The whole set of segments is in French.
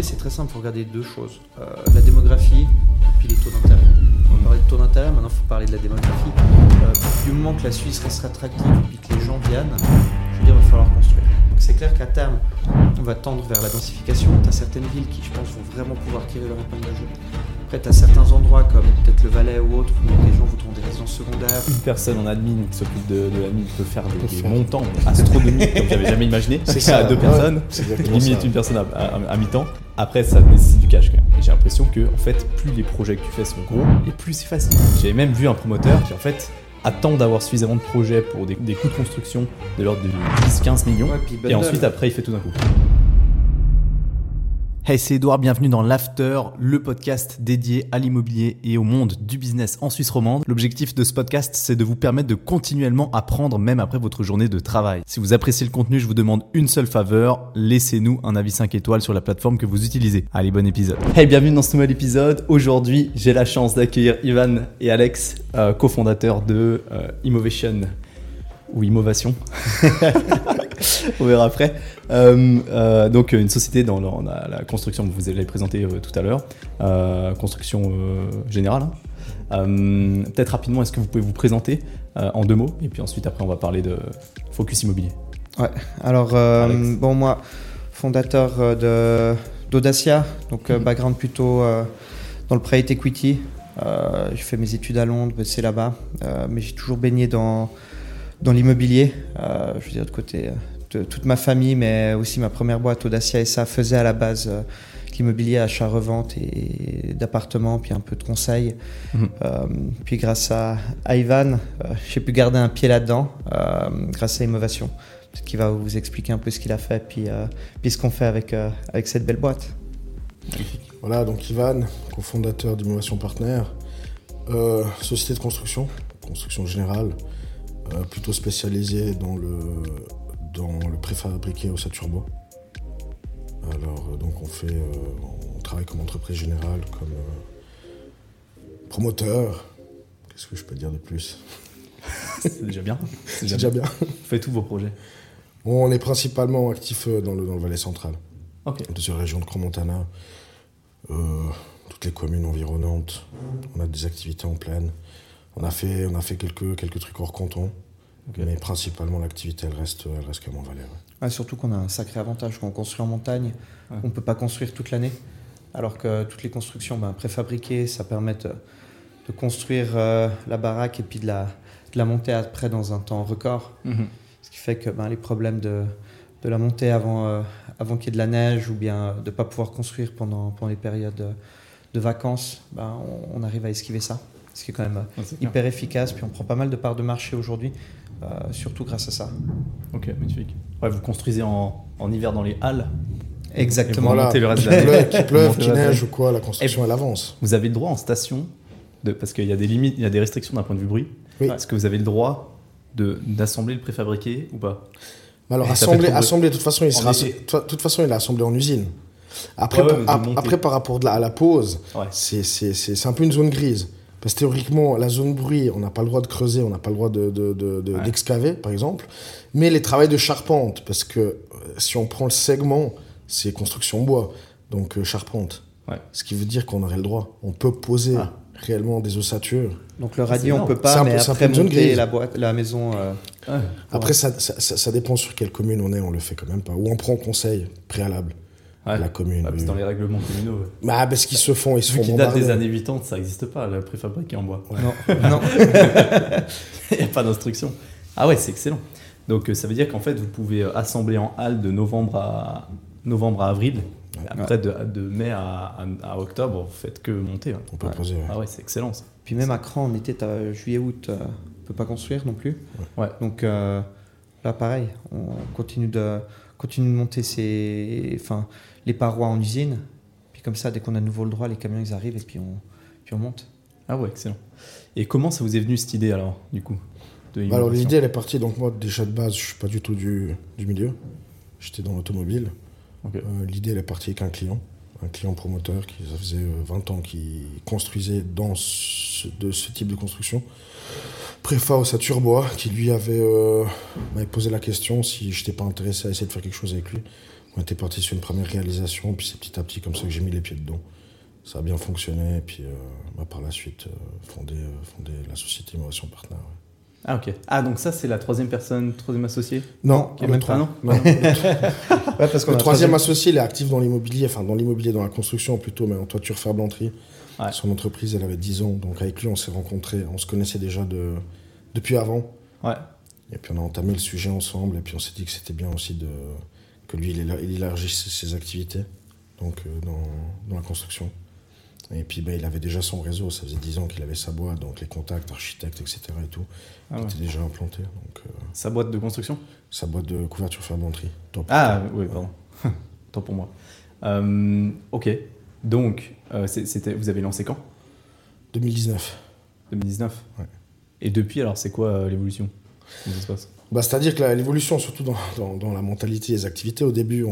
c'est très simple, il faut regarder deux choses. Euh, la démographie puis les taux d'intérêt. On va parler de taux d'intérêt, maintenant il faut parler de la démographie. Euh, du moment que la Suisse reste attractive et que les gens viennent, je veux dire, il va falloir construire. Donc c'est clair qu'à terme, on va tendre vers la densification. Tu as certaines villes qui, je pense, vont vraiment pouvoir tirer leur épingle de jeu. Après, tu as certains endroits comme peut-être le Valais ou autre où les gens voudront des résidences secondaires. Une personne en admin qui s'occupe de, de l'admin peut faire des, des montants astronomiques comme j'avais jamais imaginé. C'est ça, à deux ouais, personnes, limite ça. une personne à, à- à mi-temps. Après, ça nécessite du cash quand même. Et j'ai l'impression que, en fait, plus les projets que tu fais sont gros, et plus c'est facile. J'ai même vu un promoteur qui, en fait, attend d'avoir suffisamment de projets pour des, des coûts de construction de l'ordre de 10-15 millions. Ouais, et ensuite, après, il fait tout d'un coup. Hey, c'est Edouard, bienvenue dans l'After, le podcast dédié à l'immobilier et au monde du business en Suisse romande. L'objectif de ce podcast, c'est de vous permettre de continuellement apprendre même après votre journée de travail. Si vous appréciez le contenu, je vous demande une seule faveur, laissez-nous un avis 5 étoiles sur la plateforme que vous utilisez. Allez, bon épisode. Hey, bienvenue dans ce nouvel épisode. Aujourd'hui, j'ai la chance d'accueillir Ivan et Alex, euh, cofondateurs de euh, ou Immovation. On verra après. Euh, euh, donc une société dans la, construction, vous l'avez présenté euh, tout à l'heure, construction générale. hein. Peut-être rapidement, est-ce que vous pouvez vous présenter en deux mots? Et puis ensuite, après, on va parler de focus immobilier. Ouais, alors, bon, moi, fondateur de d'Audacia, donc euh, background plutôt dans le private equity. J'ai fait mes études à Londres, bossé là-bas, mais j'ai toujours baigné dans, dans l'immobilier. Euh, je veux dire, de côté euh, de toute ma famille, mais aussi ma première boîte, Audacia, et ça faisait à la base euh, l'immobilier, achat-revente et d'appartements, puis un peu de conseil. Mhm. Euh, puis grâce à, à Ivan, j'ai pu garder un pied là-dedans, grâce à Innovation. Peut-être qu'il va vous expliquer un peu ce qu'il a fait, puis, puis ce qu'on fait avec, avec cette belle boîte. Voilà, donc Ivan, cofondateur d'Innovation Partner, société de construction, construction générale, plutôt spécialisée dans le, dans le préfabriqué au Saturbois. Alors, euh, donc on fait, euh, on travaille comme entreprise générale, comme euh, promoteur. Qu'est-ce que je peux dire de plus? C'est déjà bien. C'est déjà bien. Faites tous vos projets. Bon, on est principalement actif euh, dans le, dans le Valais central. Ok. Dans la région de Cromontana, euh, toutes les communes environnantes. On a des activités en pleine. On a fait, on a fait quelques, quelques trucs hors canton. Mais principalement, l'activité, elle reste, elle reste comme en Valais. ouais. Ouais, surtout qu'on a un sacré avantage quand on construit en montagne. Ouais. On ne peut pas construire toute l'année. Alors que toutes les constructions ben, préfabriquées, ça permet de, de construire euh, la baraque et puis de la, de la monter après dans un temps record. Mhm. Ce qui fait que ben, les problèmes de, de la montée avant, euh, avant qu'il y ait de la neige ou bien de ne pas pouvoir construire pendant, pendant les périodes de, de vacances, ben, on, on arrive à esquiver ça. Ce qui est quand même Ouais, c'est clair. hyper efficace. Puis on prend pas mal de parts de marché aujourd'hui, euh, surtout grâce à ça. Ok, magnifique. Ouais, vous construisez en, en hiver dans les halles. Exactement. Voilà. monter le reste de Qu'il l'année. pleuve, de neige ou quoi, la construction, elle avance. Vous avez le droit en station, de, parce qu'il y a des limites, il y a des restrictions d'un point de vue bruit. Oui. Est-ce que vous avez le droit d'assembler le préfabriqué ou pas? Mais alors, Et de- assembler, de toute façon, il sera, toute- façon, il est assemblé en usine. Après, Ouais, ouais, pour- après par rapport de la- à la pause, Ouais. c'est un peu une zone grise. Parce que théoriquement, la zone bruit, on n'a pas le droit de creuser, on n'a pas le droit d'excaver, de, de, de- Ouais. d'excaver, par exemple. Mais les travaux de charpente, parce que euh, si on prend le segment, c'est construction bois, donc euh, charpente. Ouais. Ce qui veut dire qu'on aurait le droit. On peut poser Ah. réellement des ossatures. Donc le radis, on peut pas, mais après monter grise. la, boîte, la maison. euh, Après, ça- ça dépend sur quelle commune on est, on le fait quand même pas. Ou on prend conseil préalable Ouais. à la commune. Que oui. dans les règlements communaux, ouais. Bah, parce qu'ils se font, ils se vu font qu'ils datent des années 80, ça n'existe pas, le préfabriqué en bois. Non, non. Il n'y a pas d'instruction. Ah ouais, c'est excellent. Donc euh, ça veut dire qu'en fait, vous pouvez euh, assembler en halle de novembre à, novembre à avril. Après, de, de mai à, à- à octobre, vous faites que monter. ouais. On peut Ouais. poser. ouais. Ah ouais, c'est excellent ça. Puis même à Cran, en été, t'as juillet-août, euh, on peut pas construire non plus. Ouais. Donc euh, là, pareil, on continue de, continue de monter ces, enfin, les parois en usine. Puis comme ça, dès qu'on a de nouveau le droit, les camions ils arrivent et puis on, puis on monte. Ah ouais, excellent. Et comment ça vous est venu cette idée alors, du coup de Bah, alors l'idée elle est partie, donc moi déjà de base je suis pas du tout du, du milieu, j'étais dans l'automobile. Euh, l'idée elle est partie avec un client, un client promoteur qui faisait euh, 20 ans qu'il construisait dans ce, de ce type de construction. Préfa au Saturbois qui lui avait, euh, posé la question si je n'étais pas intéressé à essayer de faire quelque chose avec lui. on était parti sur une première réalisation, puis c'est petit à petit comme ça que j'ai mis les pieds dedans. Ça a bien fonctionné, et puis euh, bah, par la suite, euh, fonder, euh, fonder la société Innovation Partner. Ah ok. Ah donc ça c'est la troisième personne, troisième associé Non, Qui est le trois- pas, non non, le Ouais, parce qu'on Le troisième associé, il est actif dans l'immobilier, enfin dans l'immobilier, dans la construction plutôt, mais en toiture ferblanterie. Ouais. Son entreprise, elle avait 10 ans, donc avec lui, on s'est rencontrés, on se connaissait déjà de, depuis avant. Ouais. Et puis on a entamé le sujet ensemble, et puis on s'est dit que c'était bien aussi de, que lui, il, éla- il élargisse ses, ses activités donc, euh, dans, dans la construction. Et puis ben, il avait déjà son réseau, ça faisait 10 ans qu'il avait sa boîte, donc les contacts, architectes, etc. et tout, Ah qui ouais. étaient déjà implantés. Donc euh, Sa boîte de construction? sa boîte de couverture ferblanterie. top. Ah oui, pardon. Tant pour moi. Euh, ok. Donc, euh, c'était, vous avez lancé quand? 2019. 2019 Ouais. Et depuis, alors, c'est quoi euh, l'évolution? Comment ça se passe? Bah, C'est-à-dire que l'évolution, surtout dans, dans- dans la mentalité des activités, au début, on,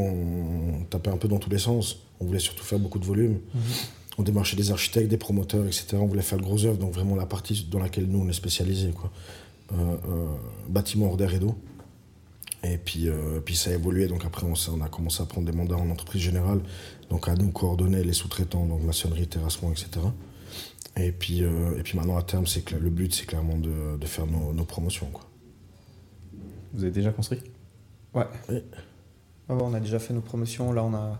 on tapait un peu dans tous les sens. On voulait surtout faire beaucoup de volume. On démarchait des architectes, des promoteurs, etc. On voulait faire le gros œuvre, donc vraiment la partie dans laquelle nous, on est spécialisé. Quoi. Euh, euh, bâtiment hors d'air et d'eau. Et puis, euh, puis ça a évolué. Donc après, on, on a commencé à prendre des mandats en entreprise générale. Donc à nous coordonner les sous-traitants, donc maçonnerie, terrassement, etc. Et puis, euh, et puis maintenant, à terme, c'est que le but, c'est clairement de, de faire nos, nos promotions. Quoi. Vous avez déjà construit? Ouais. Oui. Ah ouais, on a déjà fait nos promotions. Là, on a,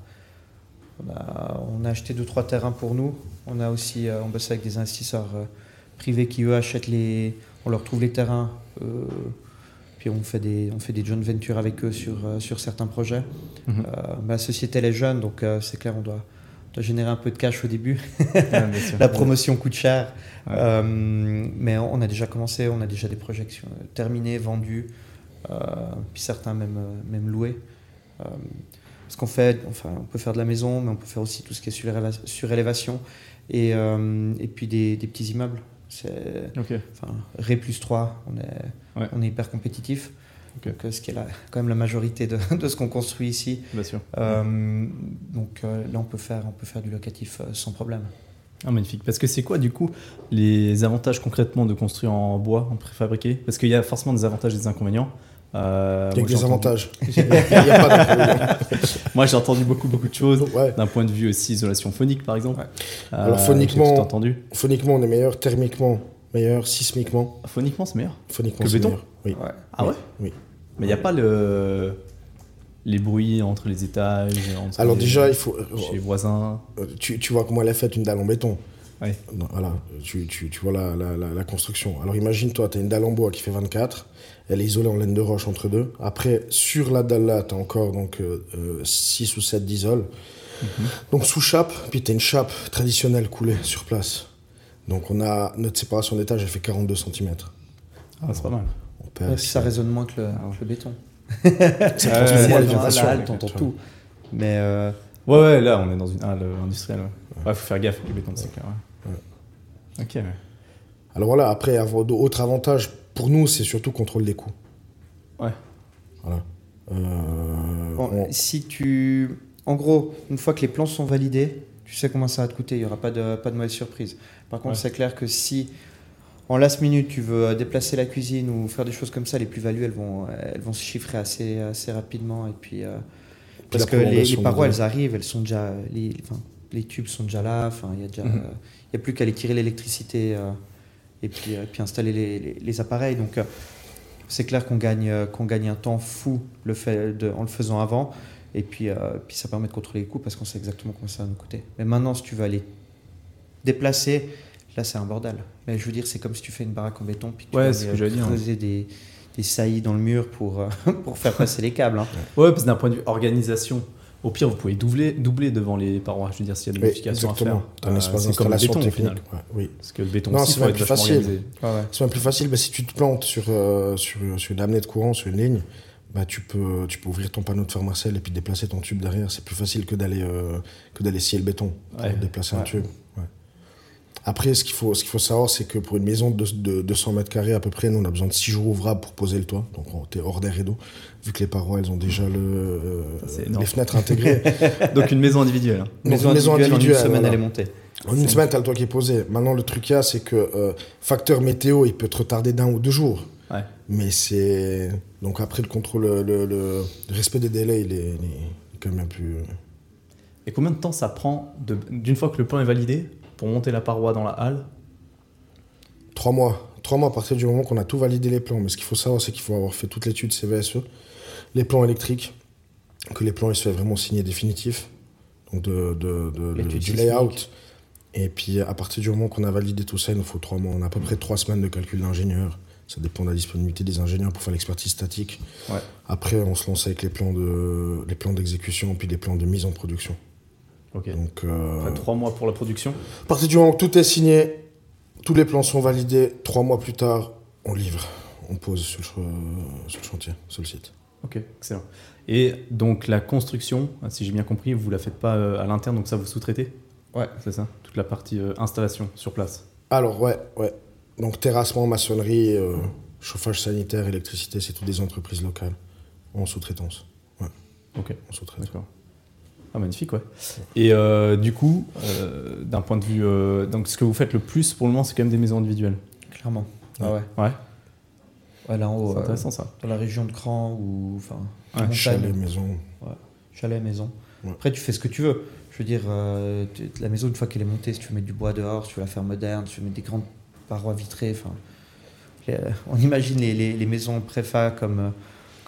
on a, on a acheté deux trois terrains pour nous. On a aussi, euh, on bosse avec des investisseurs euh, privés qui eux achètent les, on leur trouve les terrains. euh, puis on fait des, on fait des joint ventures avec eux sur, euh, sur certains projets. Euh, la société elle est jeune, donc c'est clair, on doit, on doit générer un peu de cash au début. Ouais. La promotion coûte cher. Ouais. Mais on a déjà commencé, on a déjà des projections terminées, vendues, puis certains même, même loués. Parce qu'on fait, enfin, on peut faire de la maison, mais on peut faire aussi tout ce qui est suréléva- surélévation et, et puis des, des petits immeubles. C'est, enfin, Ré plus 3, on est, Ouais. on est hyper compétitif. Ok. Donc, euh, ce qui est la- quand même la majorité de, de ce qu'on construit ici. Bien sûr. Euh, donc euh, là, on peut faire, on peut faire du locatif sans problème. Ah, magnifique. Parce que c'est quoi, du coup, les avantages concrètement de construire en bois, en préfabriqué? Parce qu'il y a forcément des avantages et des inconvénients. Euh, Il y a moi, que des j'ai entendu- avantages. A. Moi, j'ai entendu beaucoup, beaucoup de choses. Ouais. D'un point de vue aussi isolation phonique, par exemple. Ouais. Euh, Alors, j'ai phoniquement- tout entendu. Phoniquement, on est meilleur. Thermiquement, meilleur. Sismiquement, Phoniquement, c'est meilleur. phoniquement, Que béton meilleur. Oui. Ouais. Ah ouais Oui. Mais il n'y a pas le... les bruits entre les étages entre Alors les- déjà, il faut. chez les voisins. euh, Tu, tu vois comment elle est faite, une dalle en béton. Ouais. Non, Voilà, tu, tu, tu vois la, la, la, la construction. Alors imagine-toi, tu as une dalle en bois qui fait 24, elle est isolée en laine de roche entre deux. Après, sur la dalle là, tu as encore donc, 6 ou 7 d'isoles. Mhm. Donc sous chape, puis tu as une chape traditionnelle coulée sur place. Donc on a notre séparation d'étage, elle fait 42 cm. Ah, c'est pas mal. On perd Ouais, puis ça résonne moins que le, Ah ouais. le béton. ça ouais, moins la halle, t'entends tout. Mais euh, Ouais, ouais, là, on est dans une halle euh, industrielle. Ouais, ouais faut faire gaffe avec le béton, c'est clair. Ok, ouais. Alors voilà, après, avoir d'autres avantages, pour nous, c'est surtout contrôle des coûts. Ouais. Voilà. Euh, bon, on- si tu. En gros, une fois que les plans sont validés, tu sais combien ça va te coûter. Il n'y aura pas de, pas de mauvaise surprise. Par contre, Ouais. c'est clair que si en last minute tu veux euh, déplacer la cuisine ou faire des choses comme ça, les plus-values elles vont, elles vont se chiffrer assez, assez rapidement. Et puis, euh, parce que les, parois elles arrivent, elles sont déjà. Les, enfin, les tubes sont déjà là. Enfin, il y a déjà. Mhm. euh, il y a plus qu'à aller tirer l'électricité euh, et puis, euh, puis installer les, les- les appareils. Donc, euh, c'est clair qu'on gagne, euh, qu'on gagne un temps fou le fait de- en le faisant avant. Et puis, euh, puis ça permet de contrôler les coûts parce qu'on sait exactement combien ça va nous coûter. Mais maintenant, si tu veux aller déplacer, là, c'est un bordel. Mais je veux dire, c'est comme si tu fais une baraque en béton puis que tu Ouais, j'allais dire, creuser des, des saillies dans le mur pour, euh, pour faire passer les câbles. hein. Ouais, parce que d'un point de vue organisation, au pire, vous pouvez doubler, doubler devant les parois. Je veux dire, s'il y a des modifications à faire. un Euh, espace c'est comme le d'installation béton, au technique. final. Ouais, oui. Parce que le béton Non, c'est même plus facile. C'est même plus facile, bah, si tu te plantes sur, euh, sur, sur une amenée de courant, sur une ligne, bah, tu, peux, tu peux ouvrir ton panneau de fer Marcel et puis déplacer ton tube derrière. C'est plus facile que d'aller euh, que d'aller scier le béton pour Ouais, déplacer un tube. Après, ce qu'il faut, ce qu'il faut savoir, c'est que pour une maison de, de 200 mètres carrés à peu près, nous, on a besoin de 6 jours ouvrables pour poser le toit. Donc, on est hors d'air et d'eau. Vu que les parois, elles ont déjà le, euh, les fenêtres intégrées. Donc une maison individuelle. hein. Donc, Maison une maison individuelle, en une semaine, voilà. elle est montée. En une semaine, t'as le toit qui est posé. Maintenant, le truc qu'il y a, c'est que euh, facteur météo, il peut te retarder d'un ou deux jours. Ouais. Mais c'est. Donc après, le contrôle, le, respect des délais, il est, il est quand même plus. euh, Et combien de temps ça prend de- d'une fois que le plan est validé pour monter la paroi dans la halle Trois mois. Trois mois à partir du moment qu'on a tout validé les plans. Mais ce qu'il faut savoir, c'est qu'il faut avoir fait toute l'étude CVSE, E, les plans électriques, que les plans ils soient vraiment signés définitifs, donc de, de- de- L'étude de- du sismique. layout. Et puis à partir du moment qu'on a validé tout ça, il nous faut trois mois. On a à peu près trois semaines de calcul d'ingénieur. Ça dépend de la disponibilité des ingénieurs pour faire l'expertise statique. Ouais. Après, on se lance avec les plans de les plans d'exécution puis les plans de mise en production. Ok. Donc, euh, Après trois mois pour la production. à partir du moment où tout est signé, tous les plans sont validés, trois mois plus tard, on livre, on pose sur le, ch- sur le chantier, sur le site. Ok, excellent. Et donc la construction, si j'ai bien compris, vous la faites pas euh, à l'interne, donc ça vous sous-traitez? Ouais. C'est ça? Toute la partie euh, installation sur place? Alors, ouais, ouais. Donc, terrassement, maçonnerie, euh, chauffage sanitaire, électricité, c'est toutes des entreprises locales en sous-traitance. Ok, En sous-traitance. d'accord. Ah, magnifique, ouais. Et euh, du coup, euh, d'un point de vue. euh, donc ce que vous faites le plus pour le moment, c'est quand même des maisons individuelles. Clairement. Ah ouais. Ouais, Ouais, là en haut, c'est euh, intéressant ça. dans la région de Cran ou enfin Ouais, Chalet, maison. chalet, maison. Ouais. Après, tu fais ce que tu veux. Je veux dire, euh, la maison, une fois qu'elle est montée, si tu veux mettre du bois dehors, si tu veux la faire moderne, si tu veux mettre des grandes parois vitrées, enfin, on imagine les, les- les maisons préfa comme, euh,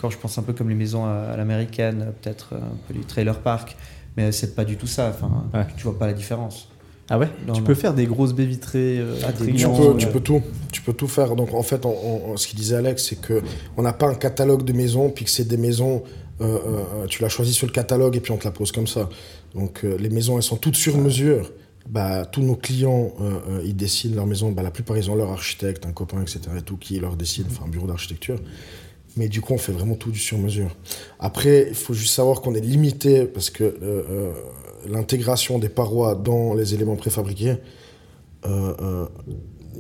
quand je pense un peu comme les maisons à, à l'américaine, peut-être euh, un peu du trailer park, mais c'est pas du tout ça. Enfin, Ouais. tu vois pas la différence. Ah ouais? Non, Tu non. peux faire des grosses baies vitrées euh, Ah, Tu peux, euh, tu peux tout, tu peux tout faire. Donc en fait, on- on- ce qu'il disait Alex, c'est que on n'a pas un catalogue de maisons, puis que c'est des maisons, euh, euh, tu l'as choisi sur le catalogue et puis on te la pose comme ça. Donc euh, les maisons, elles sont toutes sur mesure. Bah, tous nos clients, euh, euh, ils dessinent leur maison. Bah, la plupart, ils ont leur architecte, un copain, etc. Et tout qui leur dessine, enfin un bureau d'architecture. Mais du coup, on fait vraiment tout du sur mesure. Après, il faut juste savoir qu'on est limité parce que euh, euh, l'intégration des parois dans les éléments préfabriqués, euh, euh,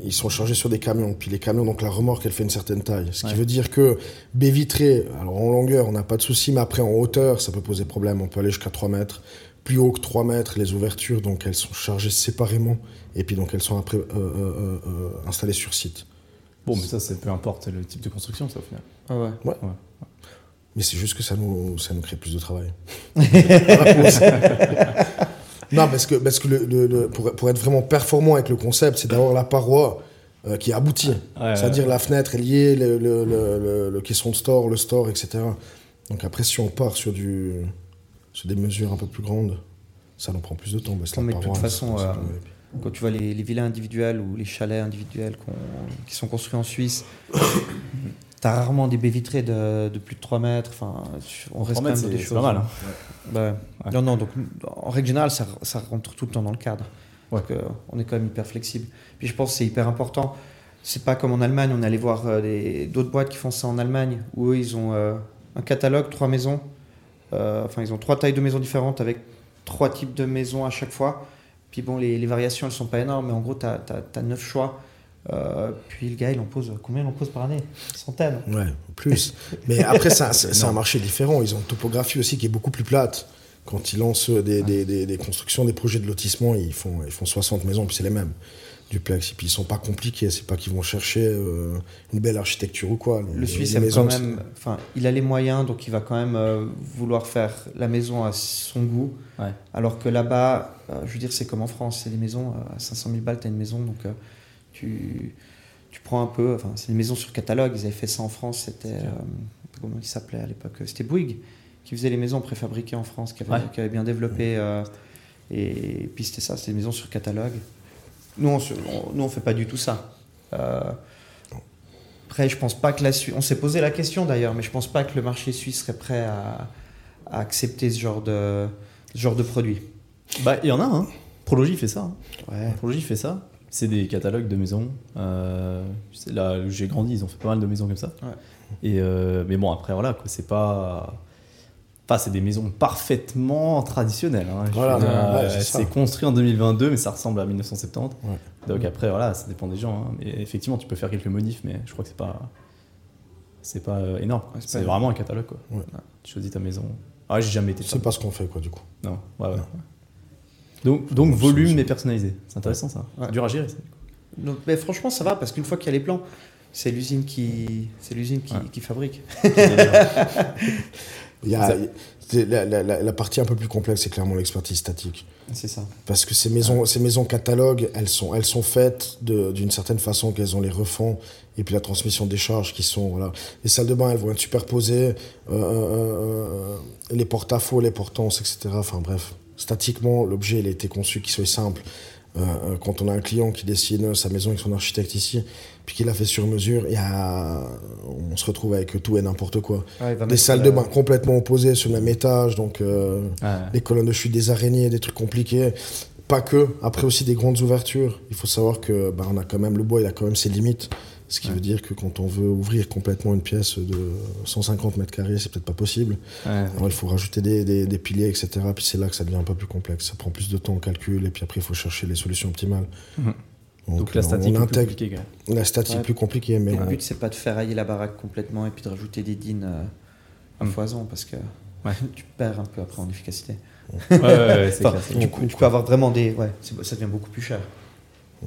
ils sont chargés sur des camions. Puis les camions, donc la remorque, elle fait une certaine taille. Ce qui Ouais. veut dire que baie vitrée, alors en longueur, on n'a pas de souci, mais après en hauteur, ça peut poser problème. On peut aller jusqu'à 3 mètres. Plus haut que 3 mètres, les ouvertures, donc elles sont chargées séparément. Et puis donc elles sont après installées sur site. Bon, mais ça, c'est peu importe le type de construction, ça au final. Ah ouais. Mais c'est juste que ça nous, ça nous crée plus de travail. non, parce que, parce que le, le- le- pour, pour être vraiment performant avec le concept, c'est d'avoir la paroi euh, qui aboutit. Ouais, C'est-à-dire la fenêtre est liée, le, le, caisson de store, le store, etc. Donc après, si on part sur, du, sur des mesures un peu plus grandes, ça nous prend plus de temps. parce Non, la mais de toute façon, euh, Quand tu vois les, les villas individuelles ou les chalets individuels qu'on- qui sont construits en Suisse, tu as rarement des baies vitrées de, de plus de 3 mètres. Enfin, on reste 3 quand même dans des choses. pas mal. hein. Ouais. Ouais. Non, non, donc en règle générale, ça, ça rentre tout le temps dans le cadre. Ouais. On est quand même hyper flexible. Puis je pense que c'est hyper important. C'est pas comme en Allemagne, on allait voir euh, d'autres boîtes qui font ça en Allemagne, où eux, ils ont euh, un catalogue, trois maisons. Euh, enfin, ils ont trois tailles de maisons différentes avec trois types de maisons à chaque fois. Puis bon, les, les variations, elles sont pas énormes, mais en gros, tu as, neuf choix. Euh, puis le gars, il en pose combien il en pose par année? Centaines. Ouais, plus. Mais après, c'est un marché différent. Ils ont une topographie aussi qui est beaucoup plus plate. Quand ils lancent des, des, des, des constructions, des projets de lotissement, ils font, ils font 60 maisons, puis c'est les mêmes. Duplex. Et puis ils sont pas compliqués. C'est pas qu'ils vont chercher euh, une belle architecture ou quoi. Les- Le Suisse aime quand même. Enfin, il a les moyens, donc il va quand même euh, vouloir faire la maison à son goût. Ouais. Alors que là-bas, euh, je veux dire, c'est comme en France, c'est des maisons euh, à 500 000 balles, tu as une maison, donc euh, tu, tu prends un peu. Enfin, c'est une maison sur catalogue. Ils avaient fait ça en France. C'était euh, comment il s'appelait à l'époque C'était Bouygues qui faisait les maisons préfabriquées en France, qui avait, Ouais. qui avait bien développé. euh, et puis c'était ça, c'était des maisons sur catalogue. Nous, on, on- nous, on fait pas du tout ça. Euh, après, je pense pas que la Suisse. On s'est posé la question d'ailleurs, mais je pense pas que le marché suisse serait prêt à, à accepter ce genre de, ce genre de produit. Bah, il y en a, hein. Prologie fait ça. hein. Ouais. Prologie fait ça. C'est des catalogues de maisons. Euh, c'est là où j'ai grandi, ils ont fait pas mal de maisons comme ça. Ouais. Et euh, mais bon, après, voilà, quoi, c'est pas. Enfin, c'est des maisons parfaitement traditionnelles. hein. Voilà, ouais, euh, c'est construit en 2022, mais ça ressemble à 1970. Ouais. Donc après, voilà, ça dépend des gens. hein. Mais effectivement, tu peux faire quelques modifs, mais je crois que c'est pas. C'est pas énorme. Ouais, c'est vraiment un catalogue, quoi. Ouais. Tu choisis ta maison. Ah, j'ai jamais été C'est pas ce qu'on fait, quoi, du coup. Non, ouais, ouais. Non. Donc, volume mais personnalisé. C'est intéressant ça. Ouais. C'est dur à gérer. ça. Donc, mais franchement, ça va parce qu'une fois qu'il y a les plans, c'est l'usine qui, c'est l'usine qui, Ouais. qui fabrique. Il y a, la, la- la- la partie un peu plus complexe, c'est clairement l'expertise statique. C'est ça. Parce que ces maisons, ces maisons catalogues, elles sont, elles sont faites d'une certaine façon qu'elles ont les refonds et puis la transmission des charges qui sont voilà. Les salles de bain, elles vont être superposées, euh, euh, euh, les porte-à-faux, les portances, etc. Enfin bref, statiquement, l'objet il a été conçu qu'il soit simple. Euh, euh, quand on a un client qui dessine sa maison avec son architecte ici, puis qu'il a fait sur mesure, a, on se retrouve avec tout et n'importe quoi. Ouais, va Des salles le- de bain complètement opposées sur le même étage, donc euh, Ouais. les colonnes de chute des araignées, des trucs compliqués. Pas que, après aussi des grandes ouvertures. Il faut savoir que bah, on a quand même le bois, il a quand même ses limites. Ce qui veut dire que quand on veut ouvrir complètement une pièce de 150 mètres carrés, c'est peut-être pas possible. Ouais. Alors, il faut rajouter des, des- des piliers, etc. Puis c'est là que ça devient un peu plus complexe. Ça prend plus de temps au calcul et puis après il faut chercher les solutions optimales. Mhm. Donc, la euh, statique on est plus compliquée la statique Ouais. plus compliquée, mais Le but, c'est pas de ferrailler la baraque complètement et puis de rajouter des dînes euh, à Mm. foison parce que Ouais. tu perds un peu après en efficacité. Ouais, ouais, ouais, c'est Enfin, clair, c'est du clair. coup, tu peux avoir vraiment des. Ouais, ça devient beaucoup plus cher.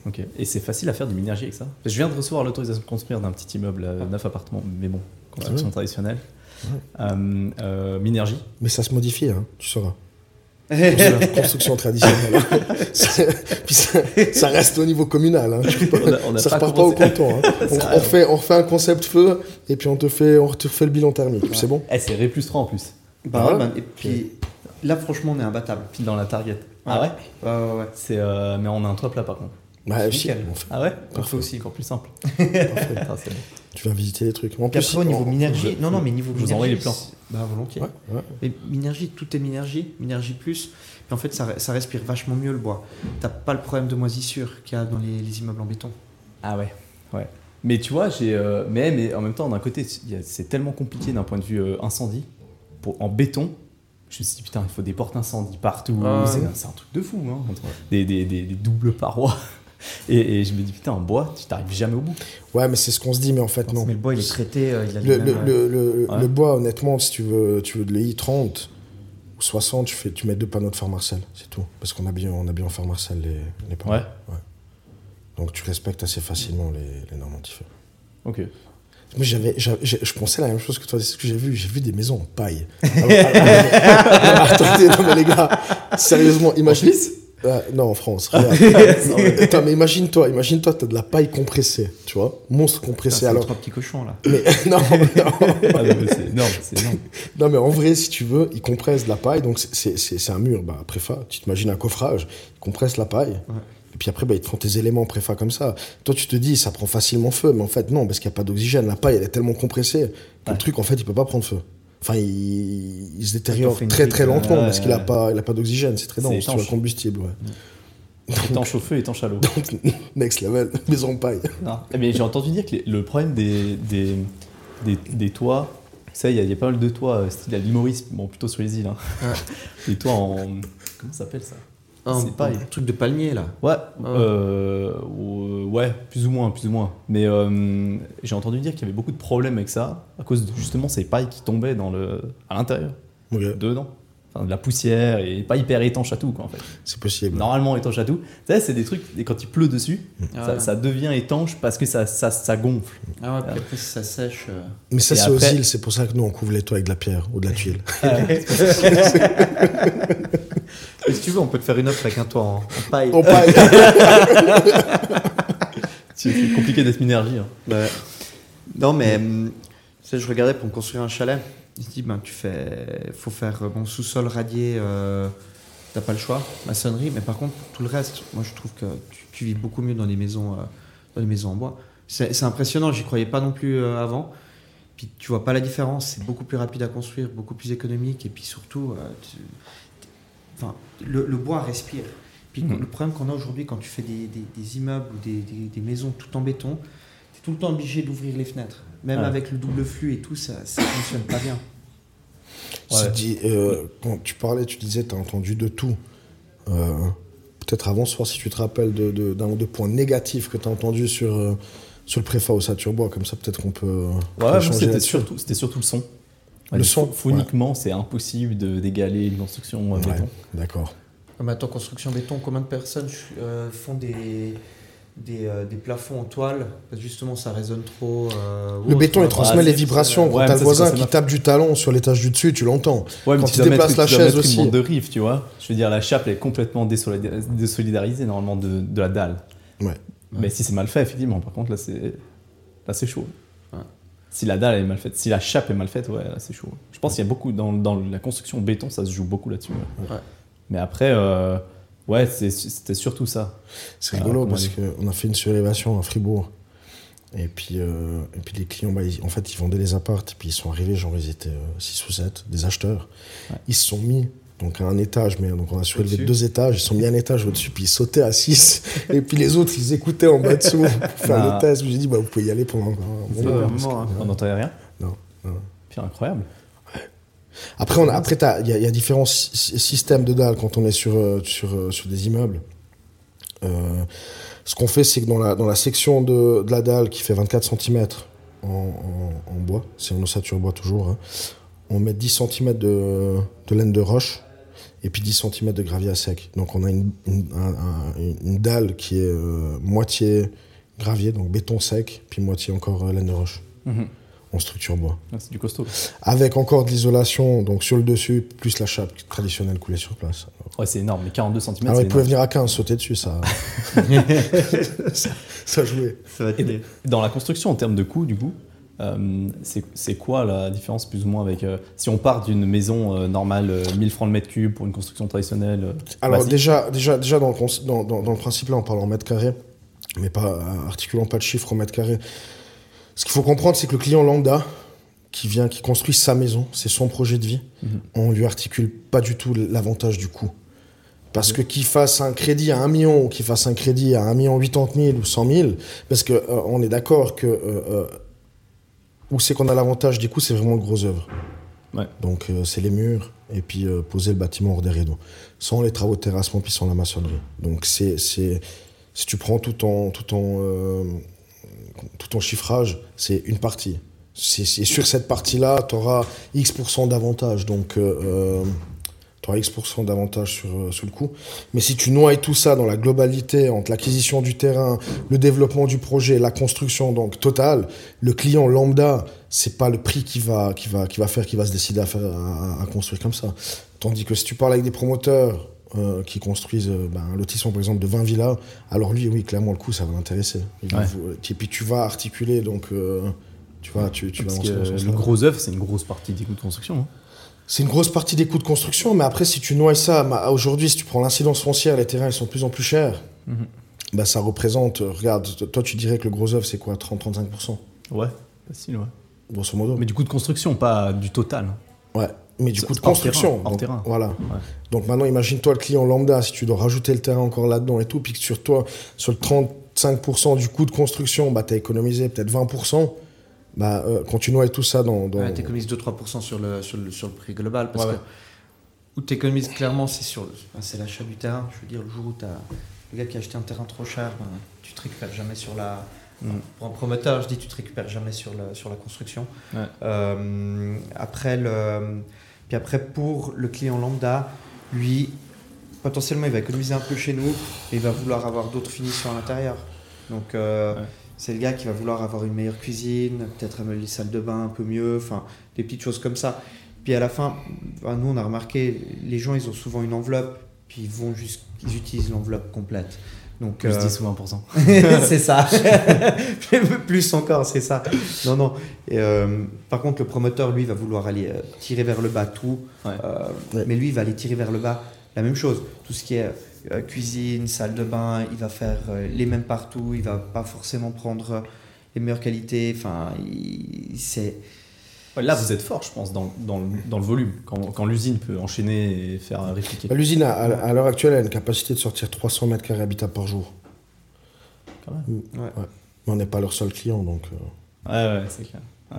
Ok. Et c'est facile à faire du minergie avec ça Je viens de recevoir l'autorisation de construire d'un petit immeuble, euh, neuf appartements, mais bon, construction Ah ouais. traditionnelle. Ouais. Euh, euh, minergie. mais ça se modifie, hein, tu sauras. Construction traditionnelle. Puis ça, ça reste au niveau communal. hein. Tu peux pas- On a- on a ça pas repart pas au comptoir. hein. On, on refait un concept feu et puis on te fait, on te refait le bilan thermique. puis C'est bon. Eh, c'est Ré plus 3 en plus, Bah Ah ouais, ouais et puis là, franchement, on est imbattable. pile dans la target. Ah ouais Ouais, ouais, ouais. c'est, euh, Mais on a un toit plat par contre. Bah, aussi, on fait- Ah ouais Parfait aussi. Encore plus simple. parfait. Tu viens visiter les trucs. En plus, après, au niveau on- minergie. je- non, non, mais niveau je vous envoie les plans. Bah, volontiers. Ouais, ouais. Mais minergie, tout est minergie, minergie plus. Et en fait, ça, ça respire vachement mieux le bois. T'as pas le problème de moisissure qu'il y a dans les, les immeubles en béton. Ah ouais, ouais. Mais tu vois, j'ai. euh, mais, mais en même temps, d'un côté, c'est tellement compliqué d'un point de vue euh, incendie. Pour, en béton, je me suis dit, putain, il faut des portes incendie partout. Ah ouais. c'est, un truc de fou, hein. Des, des, des, des doubles parois. Et, et je me dis, putain, en bois, tu t'arrives jamais au bout. Ouais, mais c'est ce qu'on se dit, mais en fait, non. Mais le bois, il est traité, euh, il a Le, le, mêmes, le, le- Ouais. le bois, honnêtement, si tu veux, tu veux de l'EI30 ou 60, tu, fais, tu mets deux panneaux de fer Marcel, c'est tout. Parce qu'on a bien, on a bien en fer Marcel les, les panneaux. Ouais. Donc tu respectes assez facilement les, les normes anti-feu. Ok. Moi, j'avais, je pensais la même chose que toi. C'est ce que j'ai vu. J'ai vu des maisons en paille. Alors, alors, attendez, non, mais les gars, sérieusement, imagine. Ah, non, en France. regarde. Attends, mais imagine-toi, imagine-toi, t'as de la paille compressée, tu vois, monstre compressé. Alors, trois petits cochons là. mais non, non, Ah non, mais c'est énorme, non, mais en vrai, si tu veux, ils compressent de la paille, donc c'est- c'est c'est- c'est un mur, bah, préfa. Tu t'imagines un coffrage, ils compressent la paille. Et puis après, bah, ils te font tes éléments préfa comme ça. Toi, tu te dis, ça prend facilement feu, mais en fait, non, parce qu'il n'y a pas d'oxygène. La paille, elle est tellement compressée que Ouais. le truc, en fait, il peut pas prendre feu. Enfin, il, il se détériore très très lentement ouais, parce qu'il n'a pas, il a pas d'oxygène. C'est très C'est dense, étanche. le combustible, ouais. Étanche au feu, étanche à l'eau. Next level, maison paille. Non. Eh bien, j'ai entendu dire que les- le problème des, des, des, des toits, ça, il y, a- il y a pas mal de toits euh, style à Maurice, bon, plutôt sur les îles. Hein. Des toits en. Comment ça s'appelle ça? Un, C'est un truc de palmier là. Ouais, Ah. euh, euh, ouais, plus ou moins, plus ou moins. Mais euh, j'ai entendu dire qu'il y avait beaucoup de problèmes avec ça, à cause de justement ces pailles qui tombaient dans le, à l'intérieur, Ok, dedans. Enfin, de la poussière et pas hyper étanche à tout, quoi, en fait. C'est possible. Normalement étanche à tout. Tu sais, c'est des trucs, et quand il pleut dessus, Ah ça, ouais. ça devient étanche parce que ça, ça, ça gonfle. Ah ouais, puis après, si ça sèche. euh, Mais ça, c'est aux après- îles, c'est pour ça que nous, on couvre les toits avec de la pierre ou de la tuile. Si tu veux, on peut te faire une offre avec un toit en, en paille. en paille. C'est compliqué d'être minergie. Hein. Ouais. Non, mais hum, tu sais, je regardais pour me construire un chalet. Il se dit, ben, tu fais, faut faire euh, bon sous-sol radié, euh, t'as pas le choix, maçonnerie, mais par contre, tout le reste, moi je trouve que tu, tu vis beaucoup mieux dans les maisons, euh, dans les maisons en bois. C'est c'est impressionnant, j'y croyais pas non plus euh, avant. Puis tu vois pas la différence, c'est beaucoup plus rapide à construire, beaucoup plus économique, et puis surtout, euh, tu- enfin, le, le bois respire. Puis Mhm. le problème qu'on a aujourd'hui quand tu fais des, des- des immeubles ou des, des- des maisons tout en béton, tu es tout le temps obligé d'ouvrir les fenêtres. Même Ouais. avec le double flux et tout, ça ne fonctionne pas bien. Ouais. Tu dis, euh, quand tu parlais, tu disais, tu as entendu de tout. Euh, Peut-être avant ce soir, si tu te rappelles de- de- d'un ou deux points négatifs que tu as entendus sur, euh, sur le préfa au Saturbois, comme ça peut-être qu'on peut, euh, Ouais, c'était surtout, c'était surtout le son. Le son, Phoniquement, c'est impossible de- d'égaler une construction euh, Ouais, béton. D'accord. Mais attends, construction béton, combien de personnes euh, font des, des, euh, des plafonds en toile, parce que justement ça résonne trop. euh, Le béton, il transmet Ouais, les vibrations. ouais, Quand mais t'as le voisin qui tape du talon sur l'étage du dessus, tu l'entends. Ouais, mais Quand tu déplaces la tu chaise aussi. une bande de rive, tu vois. Je veux dire, la chape elle est complètement désolida- désolidarisée normalement de, de la dalle. Ouais. Mais si c'est mal fait, effectivement, par contre, là c'est là c'est chaud. Si la dalle est mal faite, si la chape est mal faite, ouais, c'est chaud. Je pense qu'il y a beaucoup dans, dans la construction béton, ça se joue beaucoup là-dessus. ouais. Ouais. Mais après, euh, ouais, c'est- c'était surtout ça. C'est rigolo parce qu'on a fait une surélévation à Fribourg. Et puis, euh, et puis les clients, bah, ils- en fait, ils vendaient les appartes. Et puis ils sont arrivés, genre ils étaient 6 ou 7, des acheteurs. Ouais. Ils se sont mis donc à un étage, mais donc on a surélevé Au-dessus. deux étages. Ils se sont mis un étage au-dessus, puis ils sautaient à 6. et puis les autres, ils écoutaient en bas dessous pour faire Ah. le test. J'ai dit, bah, vous pouvez y aller pendant un bon moment. que- hein. On n'entendait rien. Non, non. Puis incroyable. Après, on a- après, il y, a- il y a différents sy- systèmes de dalles quand on est sur, euh, sur, euh, sur des immeubles. Euh, ce qu'on fait, c'est que dans la, dans la section de, de la dalle qui fait 24 cm en, en- en bois, c'est en ossature bois toujours, hein, on met 10 cm de, de laine de roche et puis 10 cm de gravier à sec. Donc on a une, une, un- un- une dalle qui est euh, moitié gravier, donc béton sec, puis moitié encore euh, laine de roche Mhm. en structure bois Ouais, C'est du costaud. avec encore de l'isolation donc sur le dessus plus la chape traditionnelle coulée sur place. Ouais, c'est énorme. Mais 42 cm, Ah c'est il pouvait venir à 15 sauter dessus ça. ça, ça jouait. Ça va t'aider. dans la construction, en termes de coût, du coup, euh, c'est quoi la différence plus ou moins avec euh, si on part d'une maison euh, normale, euh, 1000 francs le mètre cube pour une construction traditionnelle Alors déjà, déjà, déjà dans, le, cons- dans, dans- dans le principe là on parle en mètres carrés, mais pas articulant pas de chiffres en mètres carrés. Ce qu'il faut comprendre c'est que le client lambda qui vient, qui construit sa maison, c'est son projet de vie, Mhm. on lui articule pas du tout l'avantage du coût. Parce que qu'il fasse un crédit à 1 million ou qu'il fasse un crédit à 1 million 80 000 ou 100 000, parce que euh, on est d'accord que euh, où c'est qu'on a l'avantage du coût, c'est vraiment le gros œuvre. Ouais. Donc euh, c'est les murs et puis euh, poser le bâtiment hors des rideaux. Sans les travaux de terrassement puis sans la maçonnerie. Donc c'est c'est si tu prends tout en tout en euh, tout en chiffrage, c'est une partie. C'est c'est sur cette partie-là, tu auras X% d'avantage. Donc euh, tu auras X% d'avantage sur, euh, sur le coût. Mais si tu noies tout ça dans la globalité entre l'acquisition du terrain, le développement du projet, la construction donc totale, le client lambda, c'est pas le prix qui va, qui va, qui va faire, qui va se décider à, faire, à, à construire comme ça. Tandis que si tu parles avec des promoteurs euh, qui construisent euh, ben, un lotissement par exemple de 20 villas, alors lui, oui, clairement le coût, ça va l'intéresser. Ouais. Et puis tu vas articuler, donc euh, tu vas, tu, tu vas Parce que le gros œuvre, c'est une grosse partie des coûts de construction. hein. C'est une grosse partie des coûts de construction, mais après, si tu noies ça, bah, aujourd'hui, si tu prends l'incidence foncière, les terrains, ils sont de plus en plus chers. Mhm. Bah, ça représente, euh, regarde, toi, tu dirais que le gros œuvre, c'est quoi 30-35%, Ouais, facile, ouais. grosso modo. Mais du coup de construction, pas du total. Ouais, mais du coup de construction. terrain, hors donc, terrain. Voilà. Donc maintenant, imagine-toi le client lambda, si tu dois rajouter le terrain encore là-dedans et tout, puis que sur toi, sur le 35% du coût de construction, bah, tu as économisé peut-être 20%. Bah, euh, tu noies tout ça dans. dans... Ouais, t'économises 2-3% sur le, sur, le, sur le prix global. Parce Ouais, que où t'économises clairement, c'est sur c'est l'achat du terrain. Je veux dire, le jour où t'as le gars qui a acheté un terrain trop cher, ben, tu te récupères jamais sur la. Mm. Pour un promoteur, je dis, tu te récupères jamais sur la, sur la construction. Ouais. Euh, après, le, puis après, pour le client lambda, lui, potentiellement, il va économiser un peu chez nous et il va vouloir avoir d'autres finitions à l'intérieur. Donc, euh, Ouais. C'est le gars qui va vouloir avoir une meilleure cuisine, peut-être améliorer les salles de bain un peu mieux, enfin, des petites choses comme ça. Puis à la fin, ben, nous, on a remarqué, les gens, ils ont souvent une enveloppe, puis ils vont juste, ils utilisent l'enveloppe complète. Donc, Plus euh, 10 ou 20%. c'est ça. Plus encore, c'est ça. Non, non. Et, euh, par contre, le promoteur, lui, va vouloir aller euh, tirer vers le bas tout. Ouais. Euh, Ouais. Mais lui, il va aller tirer vers le bas la même chose. Tout ce qui est euh, cuisine, salle de bain, il va faire euh, les mêmes partout. Il va pas forcément prendre euh, les meilleures qualités. Enfin, c'est. Là, vous êtes fort, je pense, dans, dans, le, dans le volume. Quand, quand l'usine peut enchaîner et faire répliquer. Bah, L'usine, à, à- l'heure actuelle, a une capacité de sortir 300 mètres carrés habitables par jour. Quand même. Ouais. Mais on n'est pas leur seul client, donc. euh, Ouais, ouais, c'est clair. Ouais.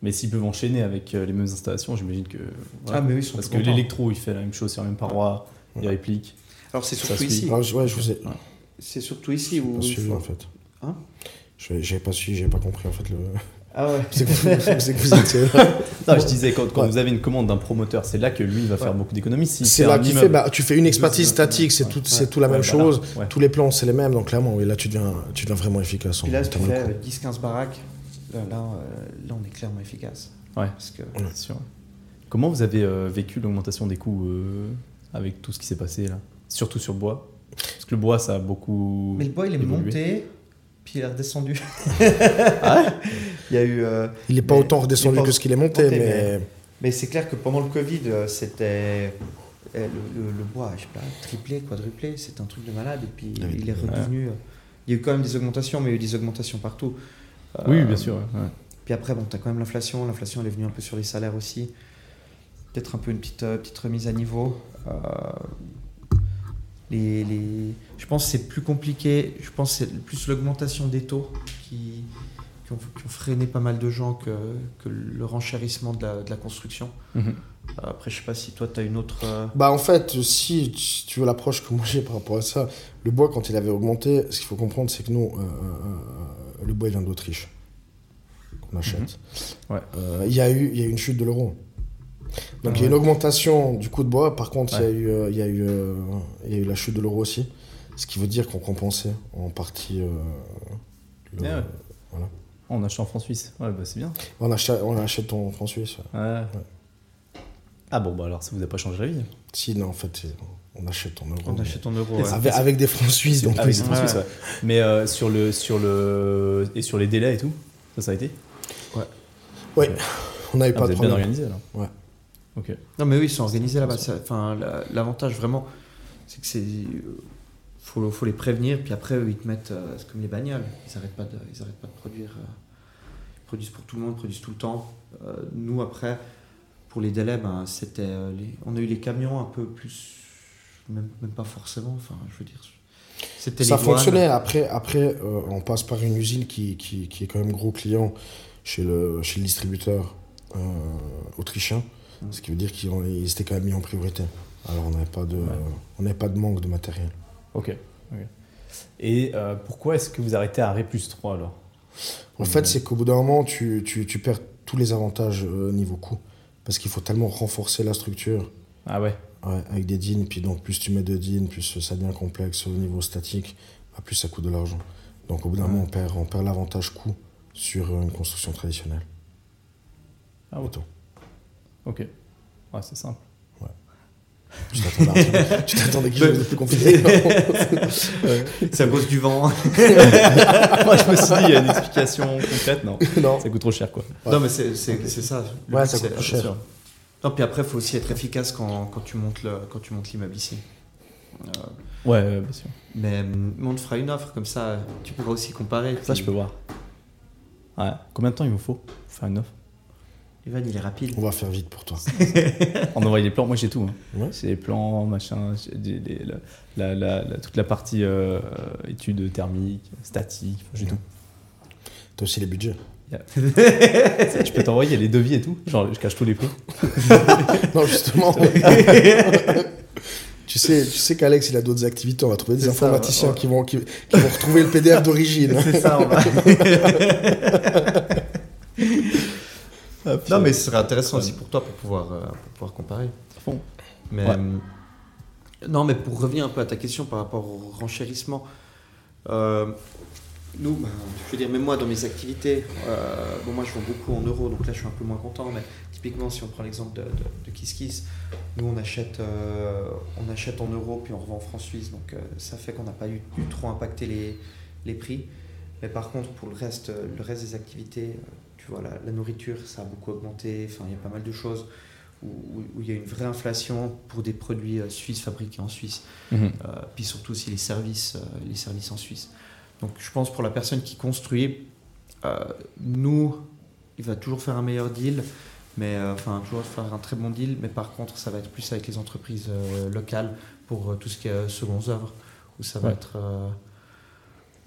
Mais s'ils peuvent enchaîner avec euh, les mêmes installations, j'imagine que. voilà. Ah, mais oui, ils sont Parce que contents. l'électro, il fait la même chose sur la même paroi, il réplique. Alors, c'est surtout ici. alors, je- ouais, je vous ai C'est surtout ici où. pas il suivi faut- en fait. Hein Je- J'ai pas suivi, j'ai pas compris en fait le. Ah ouais. C'est que, vous- c'est que vous étiez Non, je disais, quand, quand Ouais. vous avez une commande d'un promoteur, c'est là que lui va faire Ouais. beaucoup d'économies. Si C'est là qu'il fait, bah, tu fais une expertise statique, c'est tout, c'est tout la Ouais, même voilà. chose. Ouais. Tous les plans, c'est les mêmes, donc clairement, oui, là, tu deviens, tu deviens vraiment efficace. en Puis là, tu fais coût. euh, 10-15 baraques, là, là, euh, là, on est clairement efficace. Ouais. Parce que sûr. Comment vous avez euh, vécu l'augmentation des coûts euh, avec tout ce qui s'est passé là Surtout sur le bois Parce que le bois, ça a beaucoup. Mais le bois, il est évolué. monté, puis il est redescendu. Ah ouais? Il y a eu. euh, Il n'est pas mais- autant redescendu pas que ce qu'il est monté, monté, mais, Mais c'est clair que pendant le Covid, euh, c'était. euh, Le, le- le bois, je sais pas, triplé, quadruplé, c'est un truc de malade. Et puis Ah oui. il est redevenu. Il y a eu quand même des augmentations, mais il y a eu des augmentations partout. Euh, Oui, bien sûr. ouais. Puis après, bon, tu as quand même l'inflation. L'inflation, elle est venue un peu sur les salaires aussi. Peut-être un peu une petite, euh, petite remise à niveau. Euh, les, les... Je pense que c'est plus compliqué. Je pense que c'est plus l'augmentation des taux qui, qui, ont, qui ont freiné pas mal de gens que, que le renchérissement de la, de la construction. Mhm. Euh, Après, je sais pas si toi, tu as une autre. euh, Bah en fait, si tu veux l'approche que moi j'ai par rapport à ça, le bois quand il avait augmenté, ce qu'il faut comprendre c'est que nous, euh, euh, euh, le bois il vient d'Autriche, qu'on achète. Ouais. Euh, Il y, a eu- il y a eu une chute de l'euro. Donc il y a Ouais. une augmentation du coût de bois, par contre il y a eu, euh, il y, a eu, euh, il y a eu la chute de l'euro aussi, ce qui veut dire qu'on compensait en partie euh, le- Ah ouais. voilà. En achetant en francs suisse. Ouais, bah c'est bien. on, achète, on achète en francs suisses. ouais. Ouais. Ah bon, bah alors ça vous a pas changé la vie Si, non, en fait, c'est- on achète en euros. On mais- achète en euros. Ouais. Avec, avec des francs suisses, donc Avec oui, francs Ouais. suisses, ouais. Mais euh, sur, le, sur le. Et sur les délais et tout Ça, ça a été? Ouais, on n'avait Ah, pas Vous de êtes bien problème. organisé alors Ouais. Ok. Non, mais oui, ils sont organisés là-bas. Enfin, la- l'avantage vraiment, c'est que c'est. euh, Faut, faut les prévenir, puis après, eux, ils te mettent. euh, c'est comme les bagnoles. Ils n'arrêtent pas, de- ils arrêtent pas de produire. euh, ils produisent pour tout le monde, ils produisent tout le temps. Euh, nous, après, pour les délais, ben, c'était. euh, les- on a eu les camions un peu plus. Même, même pas forcément. Enfin, je veux dire. C'était Ça les douanes. fonctionnait. Après, après euh, on passe par une usine qui, qui, qui est quand même gros client chez le, chez le distributeur euh, autrichien. Mm. Ce qui veut dire qu'ils étaient quand même mis en priorité. Alors on n'avait pas, de, Ouais. on pas de manque de matériel. Ok. Et euh, pourquoi est-ce que vous arrêtez à Ré plus 3 alors? En fait, c'est qu'au bout d'un moment, tu, tu, tu perds tous les avantages euh, niveau coût. Parce qu'il faut tellement renforcer la structure Ah ouais? Ouais, avec des DIN. Puis donc, plus tu mets de DIN, plus ça devient complexe au niveau statique, bah, plus ça coûte de l'argent. Donc, au bout d'un Ouais. moment, on perd, on perd l'avantage coût sur euh, une construction traditionnelle. Ah ouais. Et. Ok. Ouais, c'est simple. Tu t'attendais tu quelque chose de plus compliqué. C'est à cause du vent. Moi, je me suis dit, il y a une explication concrète. Non, non. ça coûte trop cher quoi. Ouais. Non, mais c'est ça. Le Ouais, but, ça coûte cher. sûr. Non, puis après, il faut aussi être efficace quand, quand tu montes le- quand tu montes l'immeuble ici. Euh, Ouais, ouais, bien sûr. mais on te fera une offre comme ça, tu pourras aussi comparer. Ça, puis je peux voir. Ouais. Combien de temps il vous faut pour faire une offre? Evan, il est rapide. On va faire vite pour toi. On envoie les plans, moi j'ai tout. hein. Ouais. J'ai les plans, machin, j'ai des- des- la, la- la- la- toute la partie euh, euh, études thermiques, statiques, j'ai tout. T'as aussi les budgets. Je peux t'envoyer les devis et tout, genre je cache tous les prix. Non, justement. tu sais, tu sais qu'Alex, il a d'autres activités. On va trouver des C'est ça, informaticiens ouais. qui, vont, qui, qui vont retrouver le PDF d'origine. C'est ça, on va. Non, mais ce serait intéressant aussi pour toi pour pouvoir, euh, pour pouvoir comparer. Mais, Ouais. hum, non, mais pour revenir un peu à ta question par rapport au renchérissement, euh, nous, ben, je veux dire, même moi dans mes activités, euh, bon, moi je vends beaucoup en euros, donc là je suis un peu moins content, mais typiquement si on prend l'exemple de, de, de Kiss Kiss, nous on achète, euh, on achète en euros puis on revend en francs suisses, donc euh, ça fait qu'on n'a pas eu, eu trop impacté les, les prix. Mais par contre, pour le reste, euh, le reste des activités, euh, tu vois, la, la nourriture, ça a beaucoup augmenté, enfin il y a pas mal de choses où, où- où il y a une vraie inflation pour des produits euh, suisses fabriqués en Suisse. Mhm. Euh, puis surtout aussi les services, euh, les services en Suisse. Donc je pense pour la personne qui construit, nous, il va toujours faire un meilleur deal, mais enfin toujours faire un très bon deal, mais par contre ça va être plus avec les entreprises locales pour tout ce qui est secondes œuvres, où ça va Ouais. être...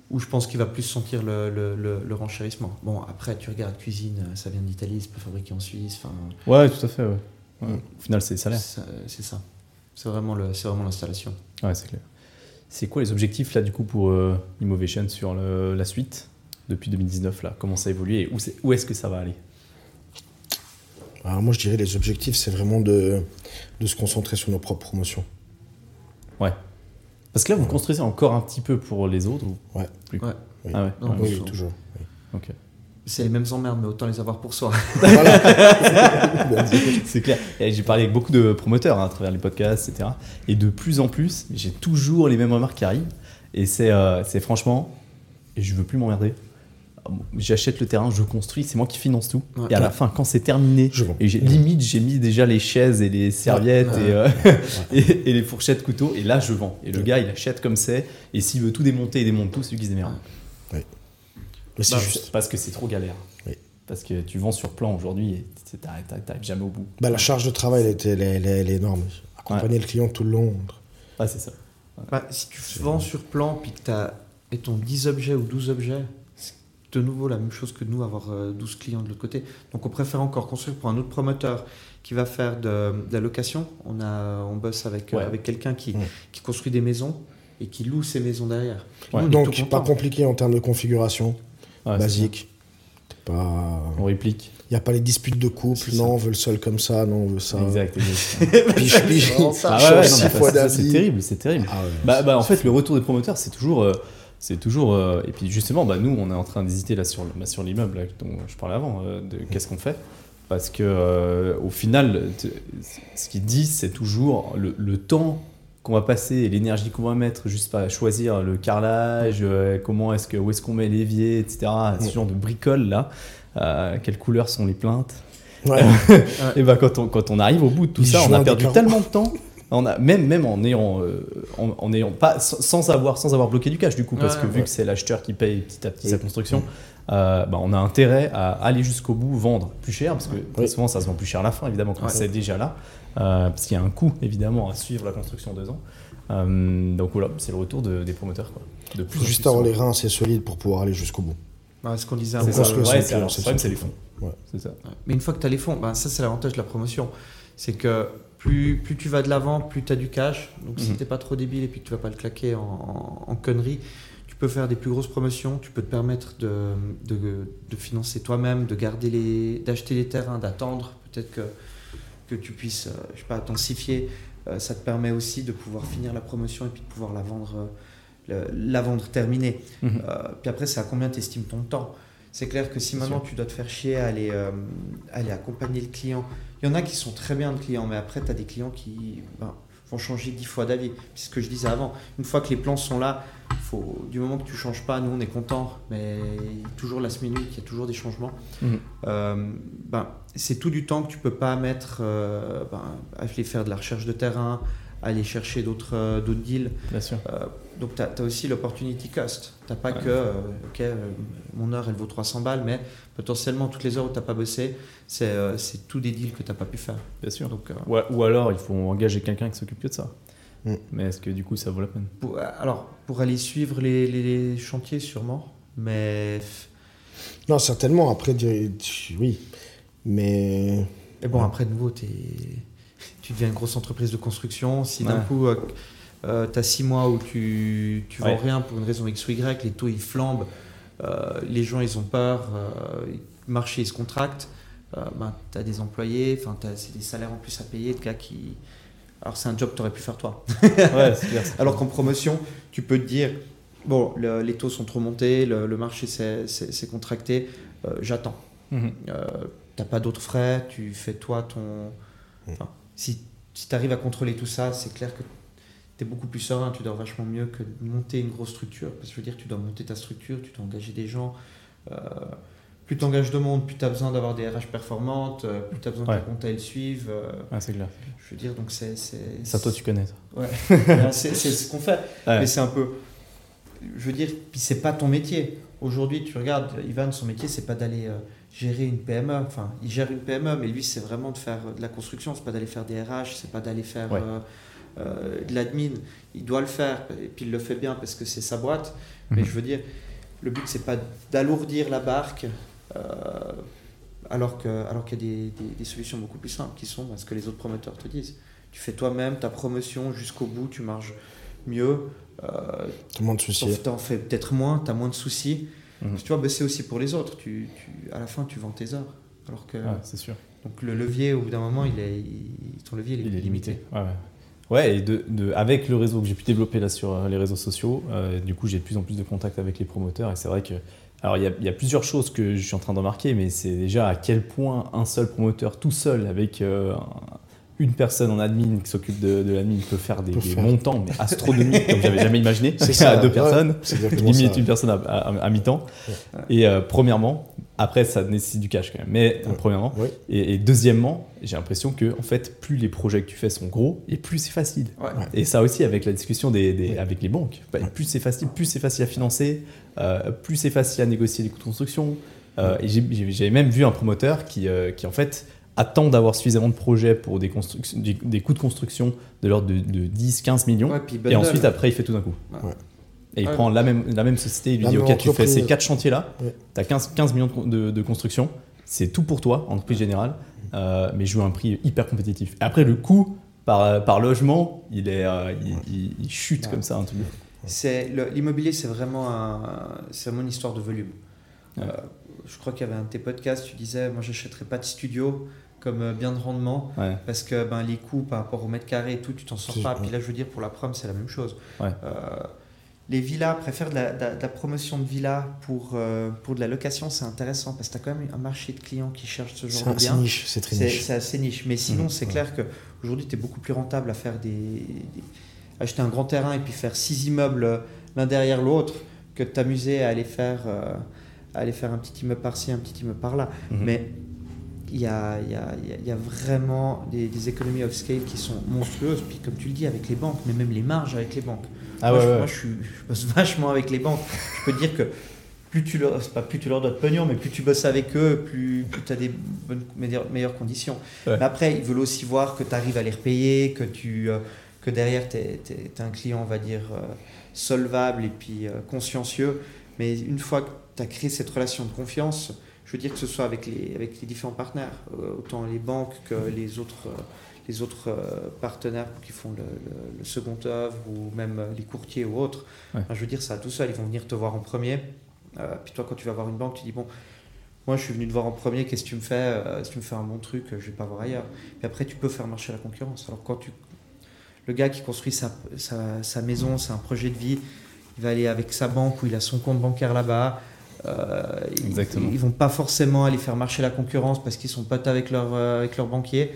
où je pense qu'il va plus sentir le, le, le- le renchérissement. Bon, après, tu regardes cuisine, euh, ça vient d'Italie, c'est pas fabriqué en Suisse. Enfin, Ouais, tout à fait, ouais. Ouais. Au final, c'est les salaires. c'est ça. C'est vraiment le- c'est vraiment l'installation. Ouais, c'est clair. C'est quoi les objectifs là du coup pour euh, Immovation sur le- la suite depuis 2019 là? Comment ça évolue et où, où est-ce que ça va aller? Alors moi je dirais les objectifs c'est vraiment de, de se concentrer sur nos propres promotions. Ouais. Parce que là vous construisez encore un petit peu pour les autres ou Ouais. plus Ouais. Oui. Ah ouais. Non, Oui, Bonjour. toujours. oui. Ok. C'est les mêmes emmerdes, mais autant les avoir pour soi. C'est clair. J'ai parlé avec beaucoup de promoteurs hein, à travers les podcasts, etc. Et de plus en plus, j'ai toujours les mêmes remarques qui arrivent. Et c'est euh, c'est franchement, et je veux plus m'emmerder. J'achète le terrain, je construis, c'est moi qui finance tout. Ouais. et à la fin, quand c'est terminé, Je vends. et j'ai- limite j'ai mis déjà les chaises et les serviettes Ouais. Et, euh, et, et les fourchettes couteaux, et là je vends. Et le Ouais. gars il achète comme c'est, et s'il veut tout démonter, il démonte tout, celui qui se démerde. Mais c'est Bah, juste. Parce que c'est trop galère. Oui. Parce que tu vends sur plan aujourd'hui et t'arrives- jamais au bout. Bah, la charge de travail, elle, était, elle, est- elle est- elle est énorme. Accompagner le client tout le long. Ah, c'est ça. Bah, si tu vends sur plan puis que tu as mettons, 10 objets ou 12 objets, de nouveau la même chose que nous, avoir euh, 12 clients de l'autre côté. Donc on préfère encore construire pour un autre promoteur qui va faire de, de la location. On, a, on bosse avec, euh, Ouais. avec quelqu'un qui, Ouais. qui construit des maisons et qui loue ces maisons derrière. Ouais. Nous, Donc, pas compliqué en termes de configuration. Basique. Pas... On réplique. Il n'y a pas les disputes de couple. Non, on veut le seul comme ça. Non, on veut ça. Exact. Piche, piche. Ah ouais, c'est terrible, c'est terrible. Ah ouais. Bah, bah, en fait, le retour des promoteurs, c'est toujours, euh, c'est toujours, euh, et puis justement, bah, nous, on est en train d'hésiter là sur, bah, sur l'immeuble dont je parlais avant, euh, de qu'est-ce qu'on fait, parce que euh, au final, ce qu'ils disent, c'est toujours le, le temps qu'on va passer et l'énergie qu'on va mettre juste à choisir le carrelage, euh, comment est-ce que, où est-ce qu'on met l'évier, etc. Ce Ouais. genre de bricole là, quelles couleurs sont les plaintes. Ouais. Et ben quand on, quand on arrive au bout de tout Les ça, on a perdu tellement de temps. On a, même, même en ayant, euh, en, en ayant pas, sans avoir, sans avoir bloqué du cash du coup, parce Ouais, que vu que c'est l'acheteur qui paye petit à petit Oui. sa construction, euh, bah, on a intérêt à aller jusqu'au bout, vendre plus cher, parce que Oui. souvent ça se vend plus cher à la fin, évidemment, quand Ouais. c'est déjà là, euh, parce qu'il y a un coût évidemment à suivre la construction deux ans. Euh, donc voilà, c'est le retour de- des promoteurs. Quoi. De plus juste avoir les reins assez solides pour pouvoir aller jusqu'au bout. Bah, ce qu'on disait avant. c'est c'est problème, son c'est les fonds. Ouais. C'est ça. Mais une fois que tu as les fonds, ben ça c'est l'avantage de la promotion. C'est que plus, plus tu vas de l'avant, plus tu as du cash. Donc si Mhm. tu pas trop débile et puis que tu vas pas le claquer en, en, en conneries, tu peux faire des plus grosses promotions, tu peux te permettre de, de, de financer toi-même, de garder les, d'acheter les terrains, d'attendre. Peut-être que, que tu puisses, euh, je sais pas, densifier. Euh, ça te permet aussi de pouvoir finir la promotion et puis de pouvoir la vendre, euh, la vendre terminée. Mhm. Euh, puis après, c'est à combien tu estimes ton temps? C'est clair que si maintenant sûr. tu dois te faire chier à aller, euh, aller accompagner le client, il y en a qui sont très bien de clients, mais après, tu as des clients qui ben, vont changer dix fois d'avis. C'est ce que je disais avant. Une fois que les plans sont là, faut, du moment que tu changes pas, nous on est content, mais toujours last minute, il y a toujours des changements. Mhm. Euh, ben, c'est tout du temps que tu peux pas mettre euh, ben, à aller faire de la recherche de terrain, aller chercher d'autres euh, d'autres deals. Bien sûr. Donc tu as, aussi l'opportunity cost. Tu pas Ouais. que, euh, ok, euh, mon heure elle vaut 300 balles, mais potentiellement toutes les heures où tu pas bossé, c'est euh, c'est tout des deals que tu pas pu faire. Bien sûr. Donc, euh, Ou, ou alors, il faut engager quelqu'un qui s'occupe que de ça. Mm. Mais est-ce que du coup, ça vaut la peine? Pour, alors, pour aller suivre les, les- les chantiers, sûrement, mais, Non, certainement. Après, oui. Mais. mais bon, Ouais. après, de nouveau, t'es- tu deviens une grosse entreprise de construction. Si d'un Ouais. Coup, tu as six mois où tu, tu vends Ouais. rien pour une raison X ou Y, les taux ils flambent, euh, les gens ils ont peur, euh, le marché il se contracte, euh, ben, tu as des employés, c'est des salaires en plus à payer de gars qui. Alors, c'est un job que tu aurais pu faire toi. Ouais, c'est clair. Alors qu'en promotion, tu peux te dire bon, le- les taux sont trop montés, le, le marché s'est contracté, euh, j'attends. Mhm. Euh, T'as pas d'autres frais, tu fais toi ton. Enfin, si si tu arrives à contrôler tout ça, c'est clair que tu es beaucoup plus serein, tu dors vachement mieux que de monter une grosse structure. Parce que je veux dire, tu dois monter ta structure, tu dois engager des gens. Euh, plus tu engages de monde, plus tu as besoin d'avoir des RH performantes, euh, plus tu as besoin Ouais. que ta compta elle suive. euh, Ouais, c'est clair. je veux dire, donc c'est. Ça, toi, tu connais. ça. Ouais. c'est c'est ce qu'on fait. Ouais. Mais c'est un peu. Je veux dire, puis c'est pas ton métier. Aujourd'hui, tu regardes, Ivan, son métier, c'est pas d'aller euh, gérer une PME. Enfin, il gère une PME, mais lui, c'est vraiment de faire de la construction. C'est pas d'aller faire des RH, c'est pas d'aller faire Ouais. euh, euh, de l'admin. Il doit le faire, et puis il le fait bien parce que c'est sa boîte. Mais Mhm. je veux dire, le but, c'est pas d'alourdir la barque. euh, alors que alors qu'il y a des, des- des solutions beaucoup plus simples qui sont ben, ce que les autres promoteurs te disent. Tu fais toi-même ta promotion jusqu'au bout, tu marges mieux, euh, Tout le monde souci. Sauf que t'en fais peut-être moins, tu as moins de soucis. Mhm. tu vois, bosser aussi pour les autres. Tu, à la fin, tu vends tes heures. Alors que. c'est sûr. Donc le levier, au bout d'un moment, il est, ton levier, il est, limité. Ouais, de, avec le réseau que j'ai pu développer là sur euh, les réseaux sociaux, euh, du coup j'ai de plus en plus de contacts avec les promoteurs et c'est vrai que alors il y, a, plusieurs choses que je suis en train de remarquer, mais c'est déjà à quel point un seul promoteur tout seul avec euh, une personne en admin qui s'occupe de, de l'admin peut faire des, montants mais astronomiques comme j'avais jamais imaginé. C'est ça, à deux personnes, limite une personne à, mi-temps. Et premièrement, après, ça nécessite du cash quand même. Mais premièrement. Et, deuxièmement, j'ai l'impression que en fait, plus les projets que tu fais sont gros, et plus c'est facile. Et ça aussi, avec la discussion des, avec les banques, bah, plus c'est facile, plus c'est facile à financer, euh, plus c'est facile à négocier les coûts de construction. Euh, et j'ai même vu un promoteur qui, euh, qui en fait attend d'avoir suffisamment de projets pour des, des, coûts de construction de l'ordre de, 10-15 millions. et ensuite, après, il fait tout d'un coup. Et il prend la même, la même société, il lui dit Ok, tu fais ces quatre chantiers-là, tu as 15, 15 millions de, de construction, c'est tout pour toi, entreprise générale, euh, mais je veux un prix hyper compétitif. Et après, le coût par, par logement, il, est, euh, il, chute comme ça truc. L'immobilier, c'est vraiment, un, vraiment une histoire de volume. Euh, je crois qu'il y avait un de tes podcasts, tu disais Moi, j'achèterais pas de studio comme bien de rendement parce que ben, les coûts par rapport au mètre carré et tout, tu t'en sors pas. Puis là, je veux dire, pour la prom, c'est la même chose les villas, préfèrent de la, promotion de villas pour, euh, pour de la location, c'est intéressant parce que tu as quand même un marché de clients qui cherchent ce genre de bien. C'est très niche. C'est assez niche. Mais sinon, mmh, c'est clair qu'aujourd'hui, tu es beaucoup plus rentable à faire des, acheter un grand terrain et puis faire six immeubles l'un derrière l'autre que de t'amuser à aller faire, euh, aller faire un petit immeuble par-ci, un petit immeuble par-là. Mmh. Mais il y a, y, a, y a, vraiment des, des, économies of scale qui sont monstrueuses. Puis comme tu le dis, avec les banques, mais même les marges avec les banques. Ah moi, je, je, bosse vachement avec les banques. Je peux dire que plus tu leur, pas plus tu leur donnes de pognon, mais plus tu bosses avec eux, plus, tu as des bonnes, meilleures, conditions. Mais après, ils veulent aussi voir que tu arrives à les repayer, que, tu, euh, que derrière, tu es, un client, on va dire, euh, solvable et puis euh, consciencieux. Mais une fois que tu as créé cette relation de confiance, je veux dire que ce soit avec les, avec les différents partenaires, autant les banques que les autres les autres euh, partenaires qui font le, second œuvre ou même les courtiers ou autres. je veux dire, ça tout seul, ils vont venir te voir en premier. Euh, puis toi, quand tu vas voir une banque, tu dis bon, moi je suis venu te voir en premier, qu'est-ce que tu me fais euh, Si tu me fais un bon truc, je vais pas voir ailleurs. Puis après, tu peux faire marcher la concurrence. Alors quand tu, le gars qui construit sa, sa, maison, c'est un projet de vie, il va aller avec sa banque ou il a son compte bancaire là-bas. Exactement. Ils, ils, vont pas forcément aller faire marcher la concurrence parce qu'ils sont potes avec leur, avec leur banquier.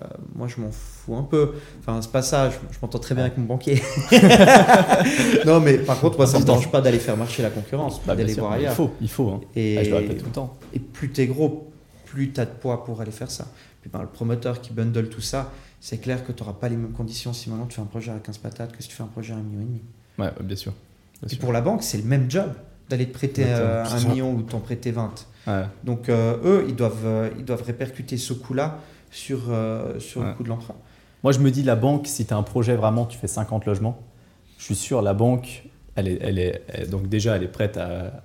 Euh, moi, je m'en fous un peu. Enfin, c'est pas ça. Je, m'entends très bien avec mon banquier. non, mais par contre, moi, ça me dérange pas d'aller faire marcher la concurrence, bah, d'aller voir ailleurs. Il faut, il faut. Hein. Et, ah, je le répète tout le temps. Et plus t'es gros, plus tu as de poids pour aller faire ça. Puis ben, le promoteur qui bundle tout ça, c'est clair que tu n'auras pas les mêmes conditions si maintenant tu fais un projet à 15 patates que si tu fais un projet à 1,5 million. Ouais, bien sûr. et pour la banque, c'est le même job d'aller te prêter euh, un million ou t'en prêter 20. Donc euh, eux, ils doivent, ils doivent répercuter ce coût-là sur, euh, sur le coût de l'emprunt. Moi, je me dis, la banque, si tu as un projet vraiment, tu fais 50 logements, je suis sûr, la banque, elle est, elle est, donc déjà, elle est prête à,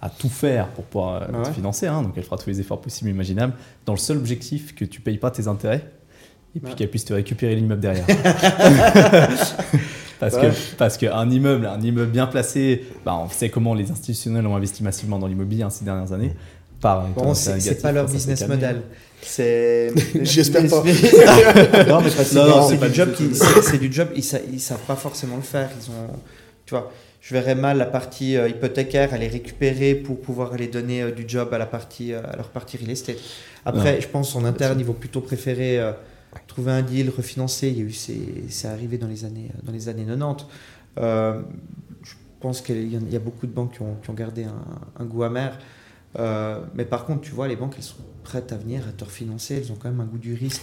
à, tout faire pour pouvoir euh, te financer. Hein, donc, elle fera tous les efforts possibles et imaginables, dans le seul objectif que tu ne payes pas tes intérêts et puis qu'elle puisse te récupérer l'immeuble derrière. parce que parce qu'un immeuble, un immeuble bien placé, bah, on sait comment les institutionnels ont investi massivement dans l'immobilier hein, ces dernières années. Bon, c'est pas leur business model. C'est. J'espère pas. non, mais c'est du job. C'est du job. Ils, ils savent pas forcément le faire. Ils ont, tu vois, je verrais mal la partie euh, hypothécaire aller récupérer pour pouvoir aller donner euh, du job à la partie, euh, à leur partie real estate. Après, je pense en interne, ils vont plutôt préférer trouver un deal, refinancer. Il y a eu, c'est arrivé dans les années, dans les années 90. je pense qu'il y, a beaucoup de banques qui ont, qui ont gardé un, un goût amer. Euh, mais par contre, tu vois, les banques, elles sont prêtes à venir, à te refinancer. Elles ont quand même un goût du risque,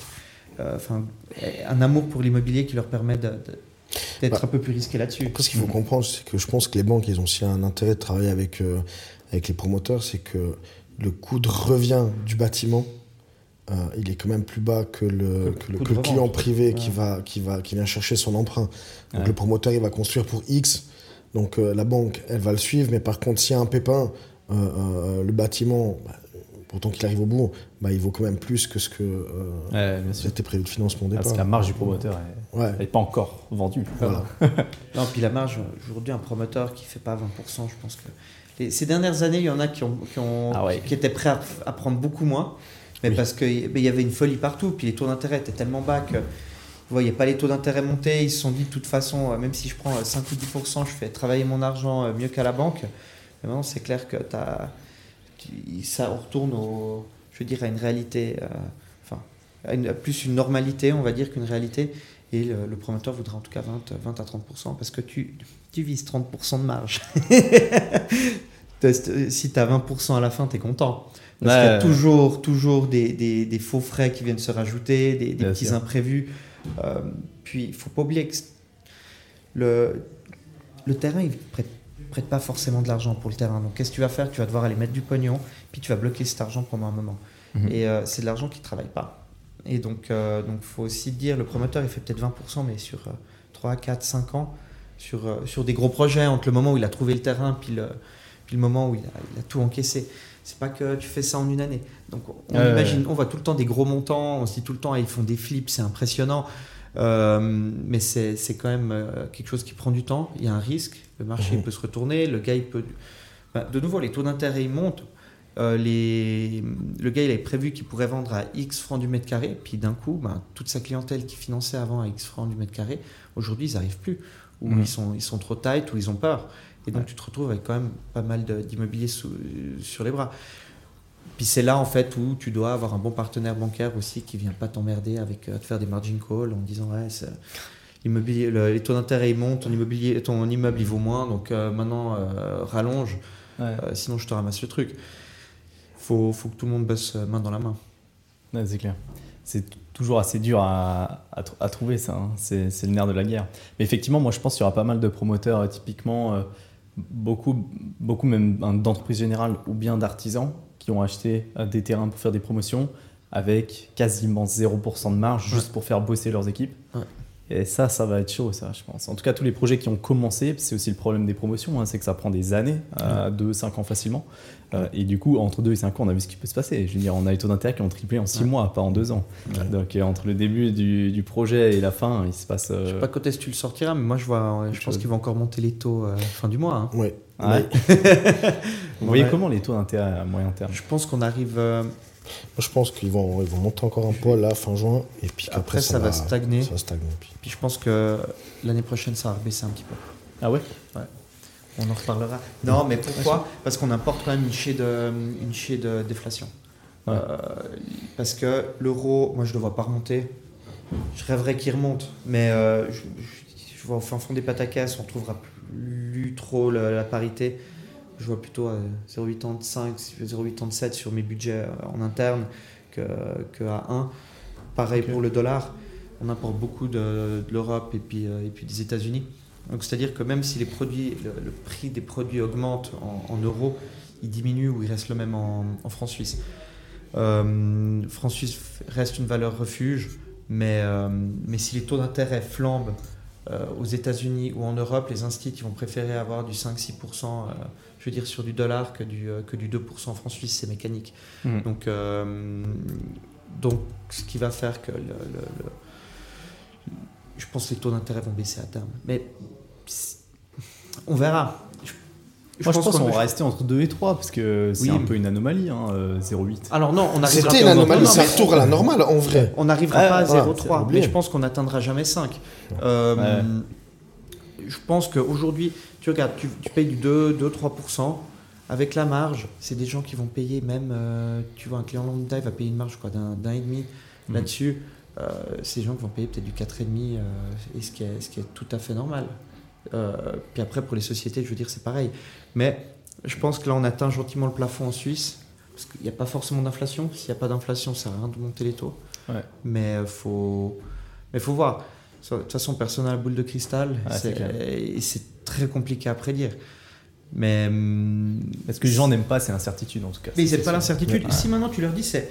euh, enfin, un amour pour l'immobilier qui leur permet d'être bah, un peu plus risqué là-dessus. Ce qu'il faut comprendre, c'est que je pense que les banques, ils ont aussi un intérêt de travailler avec, euh, avec les promoteurs, c'est que le coût de revient du bâtiment, il est quand même plus bas que le, que, le, client privé qui, va, qui, va, qui vient chercher son emprunt. Donc le promoteur, il va construire pour X. Donc la banque, elle va le suivre, mais par contre, s'il y a un pépin, euh, euh, le bâtiment, bah, pourtant qu'il arrive au bout, bah, il vaut quand même plus que ce que euh, c'était prévu de financement au départ. Parce que la marge du promoteur n'est pas encore vendue. non, puis la marge, aujourd'hui, un promoteur qui ne fait pas 20%, je pense que Et ces dernières années, il y en a qui, ont, qui, ont- Ah ouais. qui étaient prêts à, à prendre beaucoup moins, mais Oui. parce qu'il y avait une folie partout, puis les taux d'intérêt étaient tellement bas que vous voyez pas les taux d'intérêt monter, ils se sont dit de toute façon, euh, même si je prends euh, 5 ou 10%, je fais travailler mon argent euh, mieux qu'à la banque. Mais maintenant, c'est clair que tu- ça on retourne au, je veux dire, à une réalité, euh, enfin, à une- à plus une normalité, on va dire, qu'une réalité. Et le, le promoteur voudra en tout cas 20, 20 à 30% parce que tu, tu vises 30% de marge. Si tu as 20% à la fin, tu es content. Parce qu'il y a toujours, toujours des, des- des faux frais qui viennent se rajouter, des, petits sûr. imprévus? Euh, puis, il faut pas oublier que le, le terrain, il prête, prête pas forcément de l'argent pour le terrain. Donc, qu'est-ce que tu vas faire? Tu vas devoir aller mettre du pognon, puis tu vas bloquer cet argent pendant un moment. Mhm. Et euh, c'est de l'argent qui ne travaille pas. Et donc, il donc faut aussi dire, le promoteur, il fait peut-être 20%, mais sur euh, 3, 4, 5 ans, sur, euh, sur des gros projets, entre le moment où il a trouvé le terrain, puis le, puis le moment où il a, il a tout encaissé. C'est pas que tu fais ça en une année. Donc, on imagine, on voit tout le temps des gros montants, on se dit tout le temps, ah, ils font des flips, c'est impressionnant. Euh, mais c'est quand même euh, quelque chose qui prend du temps. Il y a un risque. Le marché peut se retourner. Le gars, il peut. De nouveau, les taux d'intérêt ils montent. Euh, les... Le gars, il avait prévu qu'il pourrait vendre à X francs du mètre carré. Puis d'un coup, bah, toute sa clientèle qui finançait avant à X francs du mètre carré, aujourd'hui, ils n'arrivent plus. Ou ils, sont, ils sont trop tight, ou ils ont peur. Et donc, Ouais. tu te retrouves avec quand même pas mal d'immobilier sur les bras. Puis c'est là en fait où tu dois avoir un bon partenaire bancaire aussi qui vient pas t'emmerder avec euh, te faire des margin calls en disant ouais l'immobilier le- les taux d'intérêt ils montent ton immobilier ton immeuble il vaut moins donc euh, maintenant euh, rallonge Ouais. euh, sinon je te ramasse le truc faut faut que tout le monde bosse main dans la main Ouais, c'est clair. C'est toujours assez dur à, à tr- à trouver ça. hein. C'est c'est le nerf de la guerre. Mais effectivement, moi je pense qu'il y aura pas mal de promoteurs, typiquement, beaucoup, beaucoup même hein, d'entreprises générales ou bien d'artisans qui ont acheté euh, des terrains pour faire des promotions avec quasiment 0% de marge juste pour faire bosser leurs équipes. Ouais. Et ça, ça va être chaud, ça, je pense. En tout cas, tous les projets qui ont commencé, c'est aussi le problème des promotions, hein, c'est que ça prend des années, euh, 2-5 ans facilement. Euh, et du coup, entre 2 et 5 ans, on a vu ce qui peut se passer. Je veux dire, on a les taux d'intérêt qui ont triplé en 6 Ouais. mois, pas en 2 ans. Ouais. Donc, euh, entre le début du, du projet et la fin, il se passe. euh, je sais pas quand est-ce que tu le sortiras mais moi je vois je pense chose. qu'il va encore monter les taux euh, fin du mois hein. Ouais. Ouais. Vous voyez Ouais. comment les taux d'intérêt à moyen terme je pense qu'on arrive euh, moi, je pense qu'ils vont, ils vont monter encore un peu là, fin juin. Et puis après ça, va stagner Ça va stagner. Puis- puis je pense que l'année prochaine ça va baisser un petit peu Ah ouais? On en reparlera. Non, mais pourquoi? Parce qu'on importe quand même une chier de, une chier de déflation. Ouais. Euh, parce que l'euro, moi je ne le vois pas remonter. Je rêverais qu'il remonte, mais euh, je, je- je vois au fin fond des pataquès, on trouvera plus trop la, la parité. Je vois plutôt à 0,85, 0,87 sur mes budgets euh, en interne que, que à 1. Pareil pour le dollar. On importe beaucoup de, de l'Europe et puis, euh, et puis des États-Unis. Donc c'est-à-dire que même si les produits, le, le prix des produits augmente en, en euros, il diminue ou il reste le même en, en francs suisses. Euh, francs suisses reste une valeur refuge, mais, euh, mais si les taux d'intérêt flambent euh, aux États-Unis ou en Europe, les instituts vont préférer avoir du 5-6%, euh, je veux dire, sur du dollar que du, que du 2% en francs suisses, c'est mécanique. Mhm. Donc, donc, ce qui va faire que le, le- le- je pense que les taux d'intérêt vont baisser à terme. Mais on verra. Je, Moi, je pense qu'on va rester entre 2 et 3 parce que c'est Oui, un peu une anomalie, hein, euh, 0,8. Alors non, on arrivera C'était une anomalie, c'est un retour à la normale en vrai. On n'arrivera Ah, pas à voilà, 0,3, c'est mais je pense qu'on n'atteindra jamais 5. Euh, Je pense qu'aujourd'hui, tu regardes, tu, tu payes du 2-3%. Avec la marge, c'est des gens qui vont payer même, euh, tu vois, un client lambda, il va payer une marge quoi, d'un et demi Mhm. là-dessus. Euh, c'est des gens qui vont payer peut-être du 4,5, euh, et ce qui, est, ce qui est tout à fait normal. Euh, puis après, pour les sociétés, je veux dire, c'est pareil. Mais je pense que là, on atteint gentiment le plafond en Suisse, parce qu'il n'y a pas forcément d'inflation. S'il n'y a pas d'inflation, ça sert à rien de monter les taux. Ouais. Mais il faut, mais faut voir. De toute façon, personne n'a la boule de cristal. Ouais, c'est c'est, c'est très compliqué à prédire. Mais, hum, Parce que les gens n'aiment pas ces incertitudes en tout cas. mais ils C'est n'aiment pas l'incertitude. Ouais. Si maintenant tu leur dis c'est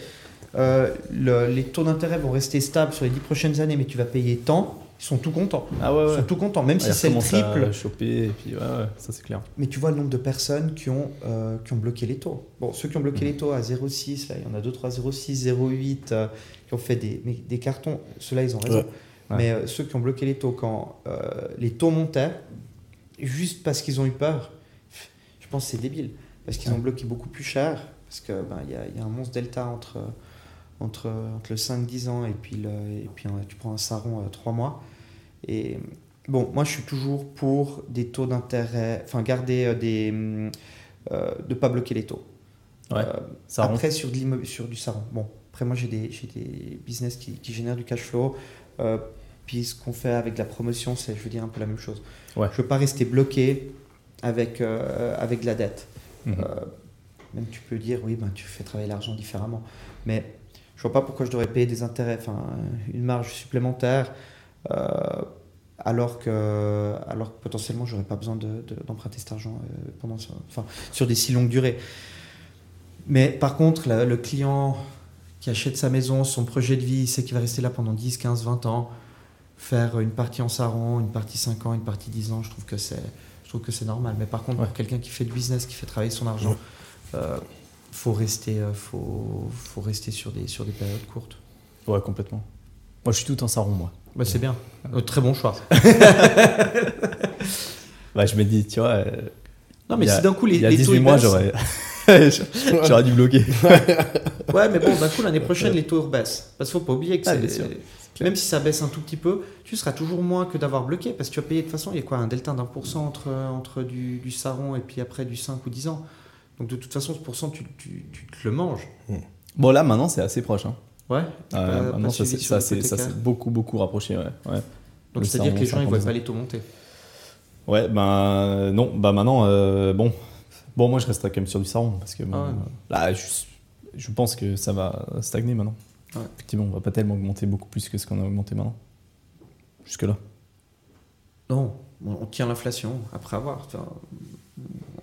euh, le- les taux d'intérêt vont rester stables sur les 10 prochaines années, mais tu vas payer tant, ils sont tout contents. Ah ouais, Ils ouais. sont tout contents, même si Ouais, c'est le commence à triple. choper, et puis ouais, ouais, ça c'est clair. Mais tu vois le nombre de personnes qui ont, euh, qui ont bloqué les taux. Bon, ceux qui ont bloqué les taux à 0,6, là, il y en a 2, 3, 0,6, 0,8, euh, qui ont fait des, mais des cartons. Ceux-là, ils ont raison. Mais euh, ceux qui ont bloqué les taux quand euh, les taux montaient, juste parce qu'ils ont eu peur, je je pense que c'est débile. Parce qu'ils ont bloqué beaucoup plus cher. Parce qu'il ben, y, a, y a un monstre delta entre, entre, entre le 5-10 ans et puis, le, et puis tu prends un saron à 3 mois. Et bon, moi je suis toujours pour des taux d'intérêt, enfin garder euh, des. Euh, de pas bloquer les taux. Ouais, Euh. Après, sur, de sur du saron. Bon, après, moi, j'ai des, des business qui, qui génèrent du cash flow. Euh, puis, ce qu'on fait avec la promotion, c'est, je veux dire, un peu la même chose. Ouais. Je veux pas rester bloqué avec, euh, avec de la dette. Mhm. Euh, même tu peux dire, oui, ben, tu fais travailler l'argent différemment. Mais je vois pas pourquoi je devrais payer des intérêts, enfin, une marge supplémentaire. euh, alors que, alors que potentiellement, j'aurais pas besoin de- de- d'emprunter cet argent euh, pendant, enfin, sur des si longues durées. Mais par contre, la- le client qui achète sa maison, son projet de vie, sait qu'il va rester là pendant 10, 15, 20 ans, faire une partie en saron, une partie 5 ans, une partie 10 ans, je trouve que c'est, je trouve que c'est normal. Mais par contre, Ouais. pour quelqu'un qui fait du business, qui fait travailler son argent, euh, faut rester, euh, faut, faut rester sur des, sur des périodes courtes. Ouais, complètement. Moi, je suis tout en sarron, moi. Bah, c'est bien. Euh, très bon choix. Bah, je me dis, tu vois, euh, Non, mais si d'un coup les, il y a les taux 18 ils mois, j'aurais j'aurais dû bloquer. Ouais, mais bon, d'un coup, l'année prochaine, les taux baissent. Parce qu'il faut pas oublier que Ah, c'est- même si ça baisse un tout petit peu, tu seras toujours moins que d'avoir bloqué. Parce que tu vas payer de toute façon, il y a quoi Un delta d'un pour cent entre, entre du, du saron et puis après du 5 ou 10 ans? Donc de toute façon, ce pourcent, tu, tu, tu te le manges. Bon, là, maintenant, c'est assez proche. Hein. Ouais. Euh, maintenant, ça s'est beaucoup, beaucoup rapproché. Ouais. ouais. Donc c'est-à-dire que les gens, ils ne voient 50%. pas les taux monter. Ouais, ben euh, non, bah maintenant, euh, bon, bon, moi je resterai quand même sur du saron parce que bon, Ah ouais. euh, là, je, je pense que ça va stagner maintenant. Ouais. Effectivement, on va pas tellement augmenter beaucoup plus que ce qu'on a augmenté maintenant. Jusque là. Non, on on tient l'inflation après avoir. Enfin,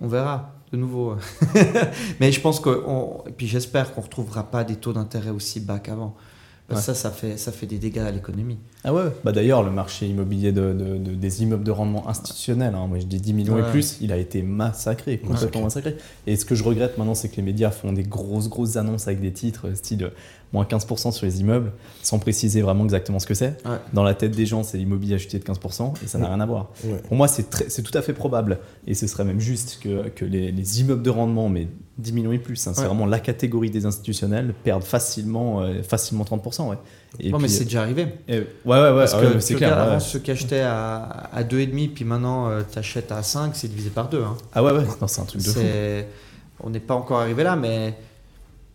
on verra de nouveau. Mais je pense que, on- et puis j'espère qu'on ne retrouvera pas des taux d'intérêt aussi bas qu'avant. Parce que ça, ça fait, ça fait des dégâts à l'économie. Ah ouais. Bah d'ailleurs, le marché immobilier de, de- de- des immeubles de rendement institutionnel, hein, moi je dis 10 millions et Ouais. plus, il a été massacré, complètement massacré. Et ce que je regrette maintenant, c'est que les médias font des grosses, grosses annonces avec des titres style moins 15% sur les immeubles, sans préciser vraiment exactement ce que c'est. Ouais. Dans la tête des gens, c'est l'immobilier acheté de 15% et ça n'a rien à voir. Ouais. Pour moi, c'est tout à fait probable, et ce serait même juste que, que les, les immeubles de rendement, mais 10 millions et plus, hein, c'est vraiment la catégorie des institutionnels, perdent facilement, euh, facilement 30%. Ouais. Et non, mais c'est déjà arrivé. et- ouais, ouais, ouais, Parce ouais, que c'est clair. avant, ceux qui achetaient à, à 2,5, puis maintenant tu achètes à 5, c'est divisé par 2. Hein. Ah ouais, ouais, c'est un truc de fou. On n'est pas encore arrivé là, mais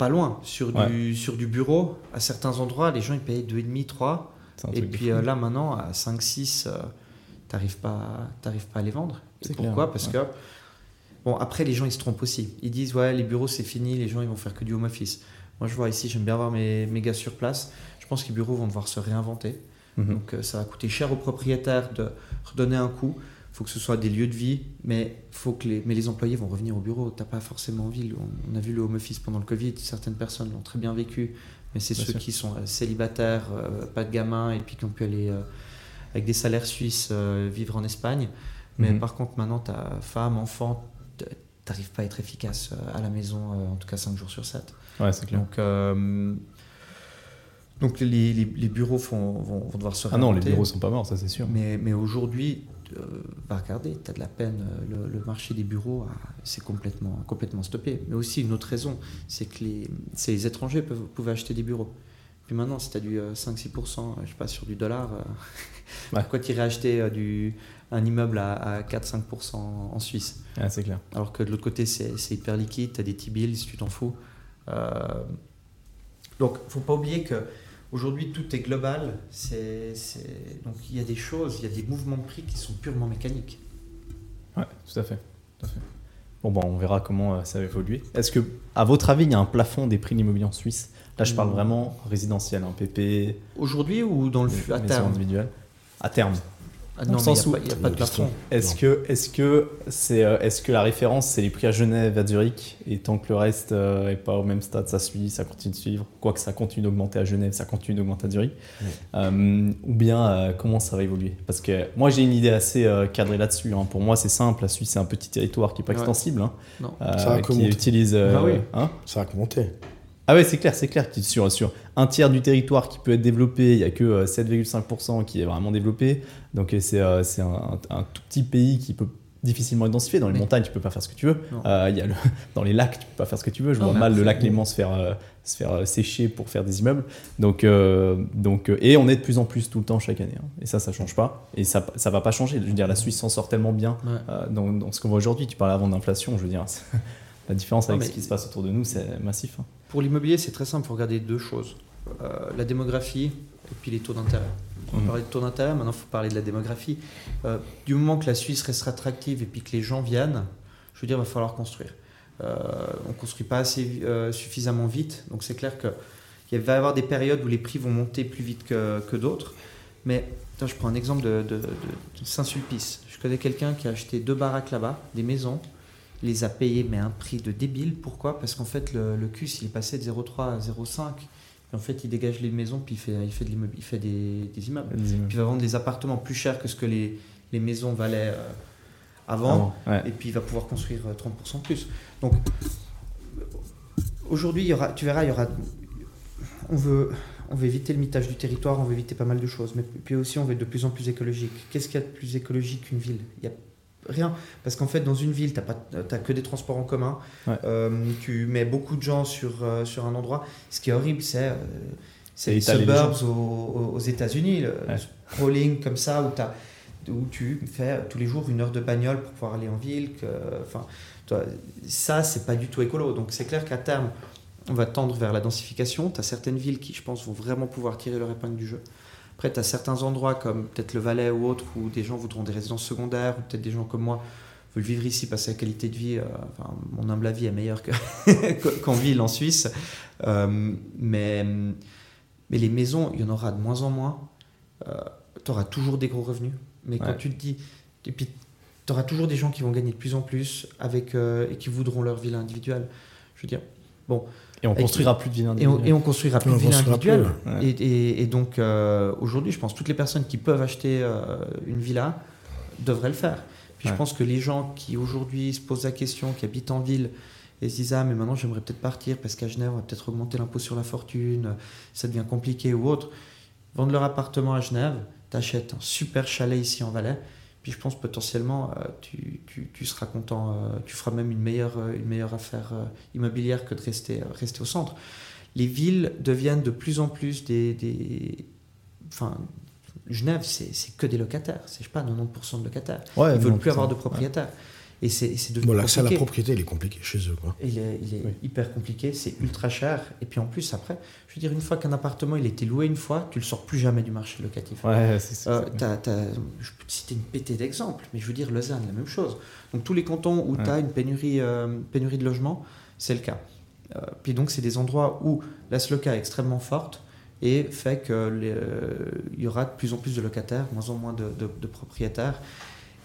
pas loin. Sur du, sur du bureau, à certains endroits, les gens ils payent 2,5, 3. C'est un Et puis euh, là maintenant, à 5, 6, euh, t'arrives pas, t'arrives pas à les vendre. Et C'est pourquoi? clair, Parce ouais. que, bon, après, les gens ils se trompent aussi. Ils disent, ouais, les bureaux c'est fini, les gens ils vont faire que du home office. Moi je vois ici, j'aime bien avoir mes, mes gars sur place. Je pense que les bureaux vont devoir se réinventer. Mhm. Donc euh, ça va coûter cher aux propriétaires de redonner un coup. Il faut que ce soit des lieux de vie, mais, faut que les, mais les employés vont revenir au bureau. Tu n'as pas forcément envie. On, on a vu le home office pendant le Covid, certaines personnes l'ont très bien vécu, mais c'est ceux sûr. qui sont euh, célibataires, euh, pas de gamins, et puis qui ont pu aller euh, avec des salaires suisses euh, vivre en Espagne. Mais Mhm. par contre, maintenant, ta femme, enfant, t'arrives pas à être efficace à la maison, en tout cas 5 jours sur 7. Ouais, c'est clair. Donc, donc les, les- les bureaux vont, vont, vont devoir se Ah non, les réinventer. bureaux sont pas morts, ça c'est sûr. Mais, mais aujourd'hui, euh, va regarder, tu as de la peine, euh, le, le marché des bureaux, c'est complètement, complètement stoppé. Mais aussi une autre raison, c'est que les, c'est les étrangers peuvent, pouvaient acheter des bureaux. Puis maintenant, si tu as du euh, 5-6%, euh, je sais pas, sur du dollar, euh, Ouais. pourquoi tu irais acheter euh, du, un immeuble à, à 4-5% en Suisse? Ah, c'est clair. alors que de l'autre côté, c'est hyper liquide, tu as des T-bills, tu t'en fous. Euh, donc, faut pas oublier que aujourd'hui tout est global. C'est c'est- Donc, il y a des choses, il y a des mouvements de prix qui sont purement mécaniques. Ouais, tout à fait. Tout à fait. Bon, bah, on verra comment euh, ça va évoluer. Est-ce que, à votre avis, il y a un plafond des prix de l'immobilier en Suisse? Là, je parle Mm. vraiment résidentiel, un PP, Aujourd'hui ou dans le fu- à terme? À terme. Ah dans Non, le mais sens il où- n'y a, pas- il y a pas de plafond. Est-ce Non. que, est-ce que c'est, euh, est-ce que la référence c'est les prix à Genève, à Zurich, et tant que le reste euh, est pas au même stade, ça suit, ça continue de suivre. Quoique ça continue d'augmenter à Genève, ça continue d'augmenter à Zurich. Oui. Euh, ou bien euh, comment ça va évoluer? Parce que moi j'ai une idée assez euh, cadrée là-dessus. hein. Pour moi c'est simple. La Suisse c'est un petit territoire qui est pas Ouais. extensible, hein, Non. euh, Ça va qui commenter. utilise. euh, Ah oui. hein? Ça a monté. ah ouais, c'est clair, c'est clair. sur un tiers du territoire qui peut être développé, il n'y a que euh, 7,5% qui est vraiment développé. Donc euh, c'est euh, un, un tout petit pays qui peut difficilement identifié. Dans les Oui. montagnes, tu peux pas faire ce que tu veux. Euh, y a le, dans les lacs, tu peux pas faire ce que tu veux. Je Non, vois mais mal le lac Léman se faire, euh, se faire euh, sécher pour faire des immeubles. Donc, euh, donc, euh, et on est de plus en plus tout le temps chaque année. hein. Et ça, ça change pas. Et ça, ça va pas changer. Je veux dire, la Suisse s'en sort tellement bien Ouais. euh, dans, dans ce qu'on voit aujourd'hui. Tu parlais avant d'inflation. Je veux dire, la différence avec ce qui se passe autour de nous, c'est massif. hein. Pour l'immobilier, c'est très simple, il faut regarder deux choses. Euh, la démographie et puis les taux d'intérêt. On Mhm. parler de taux d'intérêt, maintenant il faut parler de la démographie. Euh, du moment que la Suisse restera attractive et puis que les gens viennent, je veux dire, il va falloir construire. Euh, on ne construit pas assez, suffisamment vite, donc c'est clair qu'il va y avoir des périodes où les prix vont monter plus vite que, que d'autres. Mais attends, je prends un exemple de, de- de- de Saint-Sulpice. Je connais quelqu'un qui a acheté deux baraques là-bas, des maisons, les a payées mais à un prix de débile. Pourquoi? Parce qu'en fait le, le CUS il est passé de 0,3 à 0,5. Et en fait il dégage les maisons puis il fait, il fait, de il fait des, des immeubles. Des immeubles. Puis il va vendre des appartements plus chers que ce que les, les maisons valaient euh, avant. Ouais. Et puis il va pouvoir construire euh, 30% plus. Donc aujourd'hui, il y aura, tu verras, il y aura. On veut, on veut éviter le mitage du territoire, on veut éviter pas mal de choses. Mais puis aussi, on veut être de plus en plus écologique. Qu'est-ce qu'il y a de plus écologique qu'une ville? Il y a rien. Parce qu'en fait, dans une ville, tu n'as que des transports en commun. Ouais. Euh, tu mets beaucoup de gens sur, euh, sur un endroit. Ce qui est horrible, c'est. euh, c'est les suburbs aux, États-Unis, le Ouais. scrolling comme ça, où, t'as- où tu fais tous les jours une heure de bagnole pour pouvoir aller en ville. Que, enfin, toi, ça, c'est pas du tout écolo. Donc c'est clair qu'à terme, on va tendre vers la densification. Tu as certaines villes qui, je pense, vont vraiment pouvoir tirer leur épingle du jeu. Après, tu as certains endroits comme peut-être le Valais ou autre où des gens voudront des résidences secondaires, ou peut-être des gens comme moi veulent vivre ici parce que la qualité de vie, euh, enfin, mon humble avis est meilleure que- qu'en ville en Suisse. Euh, mais, mais les maisons, il y en aura de moins en moins. tu auras toujours des gros revenus. Mais quand tu te dis. Et puis, tu auras toujours des gens qui vont gagner de plus en plus avec, euh, et qui voudront leur ville individuelle. Je veux dire. Bon, Et on construira plus de villes et on, individuelles. et on construira plus de villes individuelles. Et, donc, euh, aujourd'hui, je pense que toutes les personnes qui peuvent acheter euh, une villa devraient le faire. Puis Ouais. je pense que les gens qui aujourd'hui se posent la question, qui habitent en ville et se disent Ah, mais maintenant j'aimerais peut-être partir parce qu'à Genève, on va peut-être augmenter l'impôt sur la fortune, ça devient compliqué ou autre, vendent leur appartement à Genève, t'achètes un super chalet ici en Valais. Puis je pense potentiellement, euh, tu, tu- tu seras content, euh, tu feras même une meilleure, euh, une meilleure affaire immobilière que de rester, rester au centre. Les villes deviennent de plus en plus des. des- enfin, Genève, c'est que des locataires. C'est, je sais pas, 90% de locataires. Ouais, Ils veulent non, plus avoir de propriétaires. Et c'est devenu Bon, l'accès à la propriété, il est compliqué chez eux. Quoi. Il est, il est Oui. hyper compliqué, c'est ultra cher. Et puis en plus, après, je veux dire, une fois qu'un appartement il a été loué une fois, tu le sors plus jamais du marché locatif. Ouais, c'est Euh, c'est- t'as- t'as- je peux te citer une pétée d'exemples, mais je veux dire, Lausanne, la même chose. Donc tous les cantons où Ouais. tu as une pénurie, euh, pénurie de logements, c'est le cas. Euh, puis donc, c'est des endroits où la SLOCA est extrêmement forte et fait qu'il y aura de plus en plus de locataires, moins en moins de, de- de propriétaires.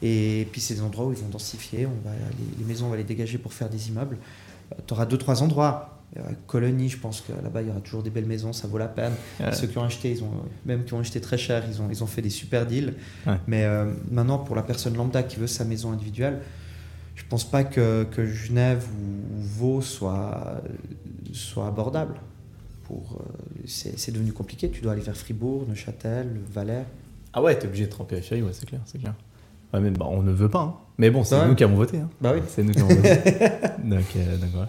Et puis c'est des endroits où ils vont densifier, on va, les, les maisons, on va les dégager pour faire des immeubles. tu auras deux, trois endroits. Euh, Colonie, je pense que là-bas, il y aura toujours des belles maisons, ça vaut la peine. Ouais. Ceux qui ont acheté, ils ont, même qui ont acheté très cher, ils ont, ils ont fait des super deals. Ouais. Mais euh, maintenant, pour la personne lambda qui veut sa maison individuelle, je pense pas que, que Genève ou, ou Vaud soit, soit abordable. Pour, euh, c'est, devenu compliqué. Tu dois aller vers Fribourg, Neuchâtel, Valais. Ah ouais, t'es obligé d'être en périphérie, ouais, c'est clair, c'est clair. Ouais, mais bah, on ne veut pas. hein. Mais bon, c'est Ouais. nous qui avons voté. hein. Bah oui. C'est nous qui avons voté. donc, euh, donc voilà.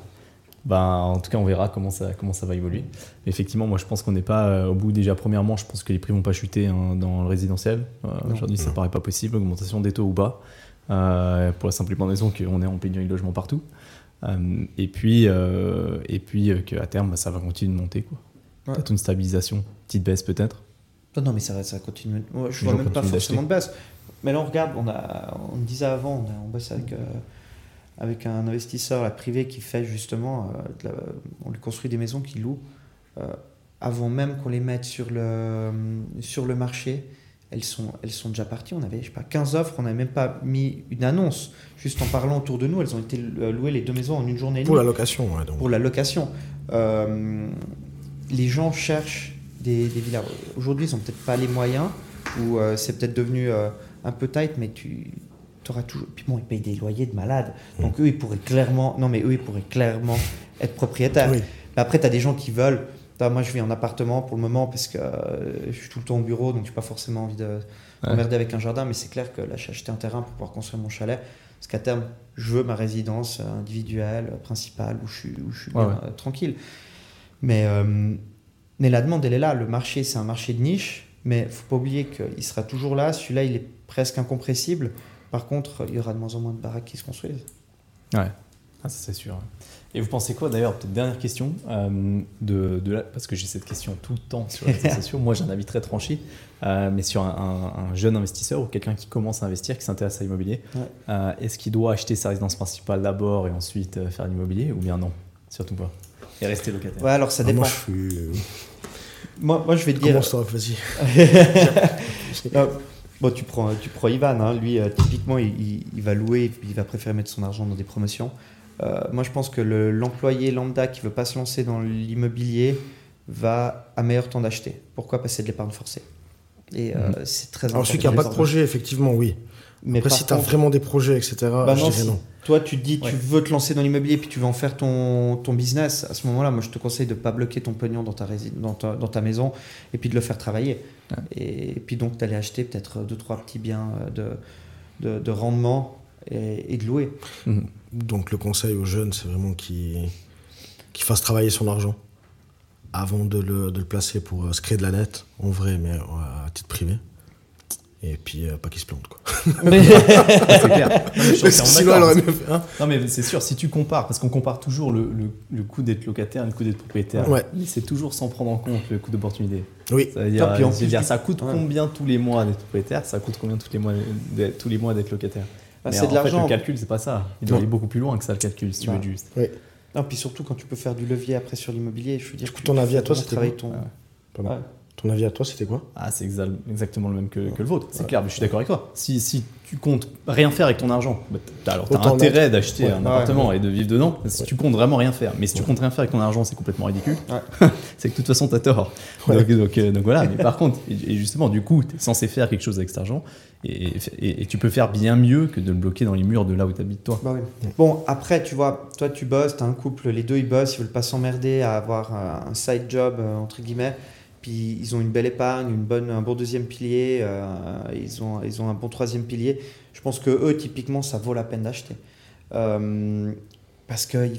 Bah, en tout cas, on verra comment ça, comment ça va évoluer. Effectivement, moi, je pense qu'on n'est pas euh, au bout. Déjà, premièrement, je pense que les prix vont pas chuter hein, dans le résidentiel. Euh. Aujourd'hui, ça paraît pas possible, augmentation des taux ou. Euh, pour la simple et bonne raison qu'on est en pénurie de logement partout. Et puis, et puis qu'à terme, bah, ça va continuer de monter. Quoi. Ouais. Peut-être une stabilisation, petite baisse peut-être. Non, non, mais ça, ça continue. Moi, je vois même pas forcément de baisse. Mais là, on regarde, on, a, on disait avant, on, a, on bosse avec, euh, avec un investisseur là, privé qui fait justement, euh, de la- on lui construit des maisons qu'il loue. euh, avant même qu'on les mette sur le, sur le marché, elles sont, elles sont déjà parties. On avait, je sais pas, 15 offres, on n'avait même pas mis une annonce. Juste en parlant autour de nous, elles ont été louées les deux maisons en une journée et Pour la location, ouais, donc. pour la location. Les gens cherchent des, des villas. Aujourd'hui, ils n'ont peut-être pas les moyens, ou c'est peut-être devenu un peu tight, mais tu auras toujours. Puis bon, ils payent des loyers de malades. Donc eux, ils pourraient clairement. Non, mais eux, ils pourraient clairement être propriétaires. Oui. Mais après, tu as des gens qui veulent moi, je vis en appartement pour le moment parce que euh, je suis tout le temps au bureau, donc je n'ai pas forcément envie de m'emmerder avec un jardin. Mais c'est clair que là, j'ai acheté un terrain pour pouvoir construire mon chalet. Parce qu'à terme, je veux ma résidence individuelle, principale, où je suis, où je suis bien, tranquille. Mais, mais la demande, elle est là. Le marché, c'est un marché de niche. Mais il ne faut pas oublier qu'il sera toujours là. Celui-là, il est presque incompressible. Par contre, il y aura de moins en moins de baraques qui se construisent. Ouais, ah, ça c'est sûr. Et vous pensez quoi d'ailleurs, peut-être dernière question, euh, de, de parce que j'ai cette question tout le temps sur les réseaux sociaux, moi j'ai un avis très tranché, euh, mais sur un, jeune investisseur ou quelqu'un qui commence à investir, qui s'intéresse à l'immobilier, euh, est-ce qu'il doit acheter sa résidence principale d'abord et ensuite faire l'immobilier ou bien non Surtout pas. Et rester locataire? Ouais, alors ça ah, dépend. moi, je suis... moi, moi, je vais te dire. Comment ça, vas-y. Bon, tu prends, tu prends Ivan, hein. lui, euh, typiquement, il, va louer et puis il va préférer mettre son argent dans des promotions. Euh, moi, je pense que l'employé lambda qui veut pas se lancer dans l'immobilier va à meilleur temps d'acheter. Pourquoi? C'est de l'épargne forcée. Et euh, mhm. c'est très important. Alors, celui qui n'a pas de projet, effectivement, oui. Mais Après, si tu as vraiment des projets, etc., bah non, non. Toi, tu te dis, tu veux te lancer dans l'immobilier, puis tu veux en faire ton, ton business. À ce moment-là, moi, je te conseille de ne pas bloquer ton pognon dans ta, dans, ta, dans ta maison, et puis de le faire travailler. Et, puis donc, d'aller acheter peut-être deux, trois petits biens euh, de, de, rendement et, de louer. Mhm. Donc, le conseil aux jeunes, c'est vraiment qu'ils qu fassent travailler son argent avant de le, de le placer pour euh, se créer de la nette, en vrai, mais à titre privé. Et puis, euh, pas qu'il se plante, quoi. c'est clair. Non, mais, mais c'est sûr, si tu compares, parce qu'on compare toujours le, le, coût d'être locataire et le coût d'être propriétaire, ouais. c'est toujours sans prendre en compte le coût d'opportunité. Oui. Ça veut dire, dire ça coûte combien tous les mois d'être propriétaire, ça coûte combien tous les mois, tous les mois d'être locataire. Bah, c'est de l'argent. Le calcul, c'est pas ça. Il doit aller beaucoup plus loin que ça, le calcul, si tu veux juste. Oui. Non, puis surtout quand tu peux faire du levier après sur l'immobilier, je veux dire. Du coup, ton avis à toi, c'était ton. Ton avis à toi, c'était quoi? Ah, c'est exactement le même que, le vôtre. C'est clair, mais je suis d'accord avec toi. Si, si tu comptes rien faire avec ton argent, bah, as, alors tu as intérêt d'acheter un appartement et de vivre dedans. Si tu comptes vraiment rien faire, mais si tu comptes rien faire avec ton argent, c'est complètement ridicule. c'est que de toute façon, tu as tort. Donc, euh, donc, voilà, mais par contre, et justement, du coup, tu es censé faire quelque chose avec cet argent et, et, tu peux faire bien mieux que de le bloquer dans les murs de là où tu habites toi. Bah bon, après, tu vois, toi tu bosses, tu as un couple, les deux ils bossent, ils veulent pas s'emmerder à avoir un side job, euh, entre guillemets ils ont une belle épargne, une bonne, un bon deuxième pilier, euh, ils, ont, ils ont un bon troisième pilier. Je pense que eux, typiquement, ça vaut la peine d'acheter. Euh, parce que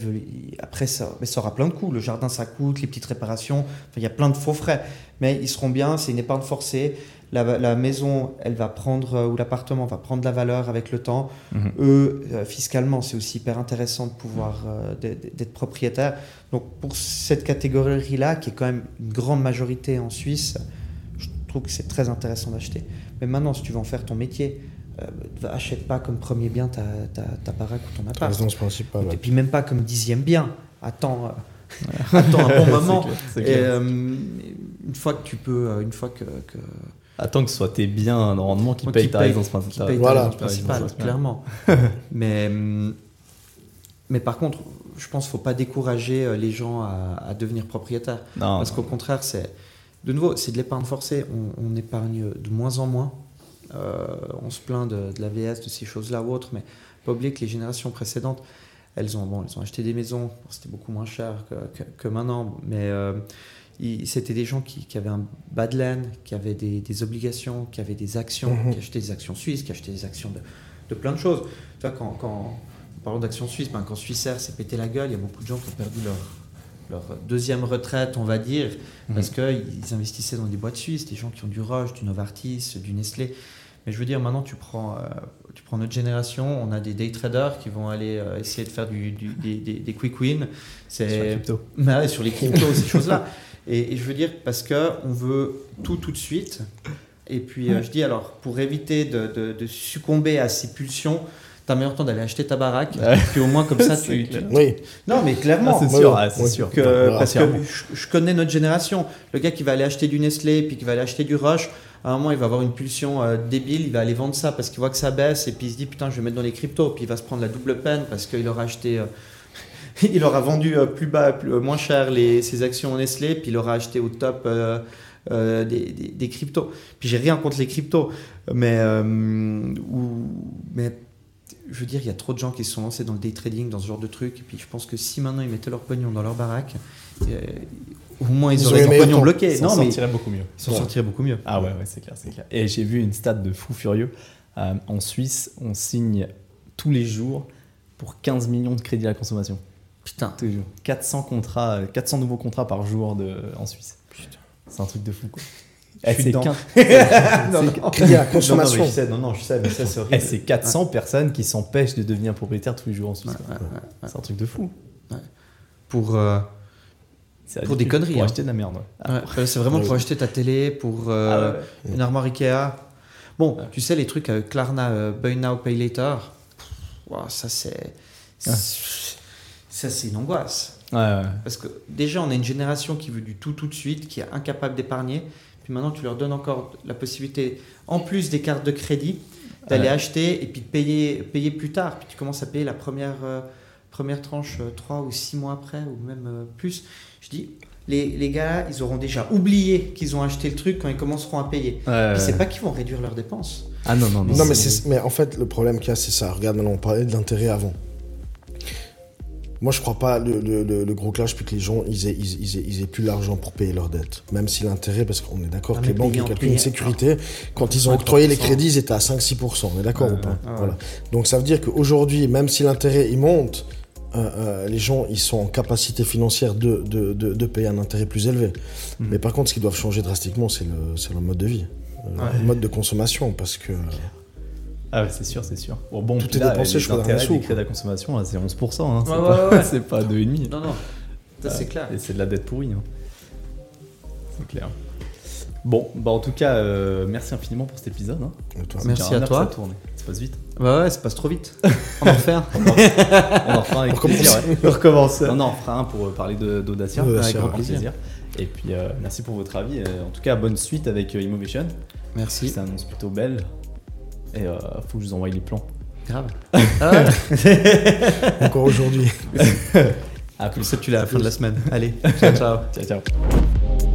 après, ça, mais ça aura plein de coûts. Le jardin, ça coûte, les petites réparations, il y a plein de faux frais. Mais ils seront bien, c'est une épargne forcée la, maison, elle va prendre, euh, ou l'appartement va prendre la valeur avec le temps. Mhm. Eux, euh, fiscalement, c'est aussi hyper intéressant de pouvoir euh, d'être propriétaire. Donc pour cette catégorie-là, qui est quand même une grande majorité en Suisse, je trouve que c'est très intéressant d'acheter. Mais maintenant, si tu veux en faire ton métier, achète pas comme premier bien ta, ta, ta baraque ou ton appart. Résidence principale. Et puis même pas comme dixième bien. Attends. attends un bon moment. Et, une fois que tu peux, une fois que, que Attends que ce soit tes biens de rendement qui payent ta résidence principale. voilà, clairement. mais, mais par contre, je pense qu'il ne faut pas décourager euh, les gens à, devenir propriétaires. parce qu'au contraire, c'est de nouveau, c'est de l'épargne forcée. On, épargne de moins en moins. Euh, on se plaint de, de l'AVS, de ces choses-là ou autres, mais pas oublier que les générations précédentes, elles ont, bon, elles ont acheté des maisons. C'était beaucoup moins cher que, que, maintenant, mais euh, c'était des gens qui, avaient un bas de laine, qui avaient des, obligations, qui avaient des actions, mhm. qui achetaient des actions suisses, qui achetaient des actions de, plein de choses. Tu vois, quand, quand parlons d'actions suisses, ben, quand Swissair s'est pété la gueule, il y a beaucoup de gens qui ont perdu leur, leur deuxième retraite, on va dire, mhm. parce qu'ils investissaient dans des boîtes suisses, des gens qui ont du Roche, du Novartis, du Nestlé. Mais je veux dire, maintenant, tu prends, euh, tu prends notre génération, on a des day traders qui vont aller euh, essayer de faire du, des, des, quick wins. Sur les cryptos. Sur les cryptos, ces choses-là. Et, je veux dire, parce qu'on veut tout tout de suite. Et puis, euh, je dis alors, pour éviter de, de, succomber à ces pulsions, t'as meilleur temps d'aller acheter ta baraque. Puis au moins, comme ça, tu, Oui. Non, mais clairement. Ah, c'est sûr, c'est sûr. Que, parce que je, connais notre génération. Le gars qui va aller acheter du Nestlé, puis qui va aller acheter du Roche, à un moment, il va avoir une pulsion euh, débile, il va aller vendre ça parce qu'il voit que ça baisse, et puis il se dit, putain, je vais mettre dans les cryptos. Puis il va se prendre la double peine parce qu'il aura acheté. Euh, il aura vendu euh, plus bas, euh, moins cher les, ses actions Nestlé, puis il aura acheté au top euh, des, des, cryptos. Puis j'ai rien contre les cryptos, mais, mais je veux dire, il y a trop de gens qui se sont lancés dans le day trading, dans ce genre de truc. Et puis je pense que si maintenant ils mettaient leur pognon dans leur baraque, euh, au moins ils, Ils auraient leur pognon bloqué. Ils s'en Non, mais sortiraient beaucoup mieux. ils s'en Ouais. sortiraient beaucoup mieux. Ah ouais, ouais c'est clair, c'est clair. Et j'ai vu une stat de fou furieux. Euh, en Suisse, on signe tous les jours pour 15 millions de crédits à la consommation. Putain. Tous les jours. 400 contrats, euh, 400 nouveaux contrats par jour de, en Suisse. C'est un truc de fou quoi. Eh, c'est dedans. 15 Non, non. La consommation. non, mais je sais, non, non, je sais, mais ça c'est Eh, horrible. c'est 400 personnes qui s'empêchent de devenir propriétaires tous les jours en Suisse. Ouais, ouais. C'est un truc de fou. Pour, euh, Pour des conneries, Pour hein. acheter de la merde. euh, c'est vraiment pour acheter ta télé, pour euh, Ah une armoire Ikea. Bon, tu sais, les trucs avec Klarna, euh, Buy Now, Pay Later, pff, ça c'est. Ça c'est une angoisse. Ouais, ouais. Parce que déjà, on a une génération qui veut du tout tout de suite, qui est incapable d'épargner. Puis maintenant, tu leur donnes encore la possibilité, en plus des cartes de crédit, d'aller Ouais. acheter et puis de payer, payer plus tard. Puis tu commences à payer la première, euh, première tranche euh, trois ou six mois après, ou même euh, plus. Je dis, les, les gars, ils auront déjà oublié qu'ils ont acheté le truc quand ils commenceront à payer. Ouais, Puis ouais. c'est pas qu'ils vont réduire leurs dépenses. Ah non, non, non. Non, mais, mais en fait, le problème qu'il y a, c'est ça. Regarde, maintenant, on parlait de l'intérêt avant. Moi, je crois pas le, le, le, le gros clash, puis que les gens, ils aient, ils, ils aient, ils aient plus l'argent pour payer leurs dettes. Même si l'intérêt, parce qu'on est d'accord que les banques calculé une sécurité. Quand ils ont 5%. octroyé les crédits, ils étaient à 5-6%. On est d'accord ou pas. Voilà. Donc, ça veut dire qu'aujourd'hui, même si l'intérêt, il monte, euh, euh, les gens, ils sont en capacité financière de, de, de, de payer un intérêt plus élevé. Mhm. Mais par contre, ce qui doit changer drastiquement, c'est le, mode de vie. Euh, Ouais. Le mode de consommation, parce que... Ah ouais, c'est sûr, c'est sûr. Bon, bon Tout est là, dépensé, les je crois, des crédits à la consommation, là, c'est 11%. Hein, c'est Ouais, pas, ouais, ouais. c'est pas 2,5%. Non, non, ça c'est Ouais. clair. Et c'est de la dette pourrie. hein. C'est clair. Bon, bah en tout cas, euh, merci infiniment pour cet épisode. hein. Merci à un toi. Ça, tourne. ça passe vite. Bah ouais, ça passe trop vite. On va en refaire. On en fera avec On recommence. plaisir. ouais. On recommence. Non, non, on fera un pour euh, parler de- d'Audacia. Audacia, avec grand ouais. plaisir. Et puis, euh, merci pour votre avis. En tout cas, bonne suite avec euh, Immovation. Merci. Ça annonce plutôt belle. Et euh, faut que je vous envoie les plans. Grave. Ah. Encore aujourd'hui. Plus. Comme ça, tu l'as à la fin de la semaine. Allez, ciao, ciao. Ciao, ciao.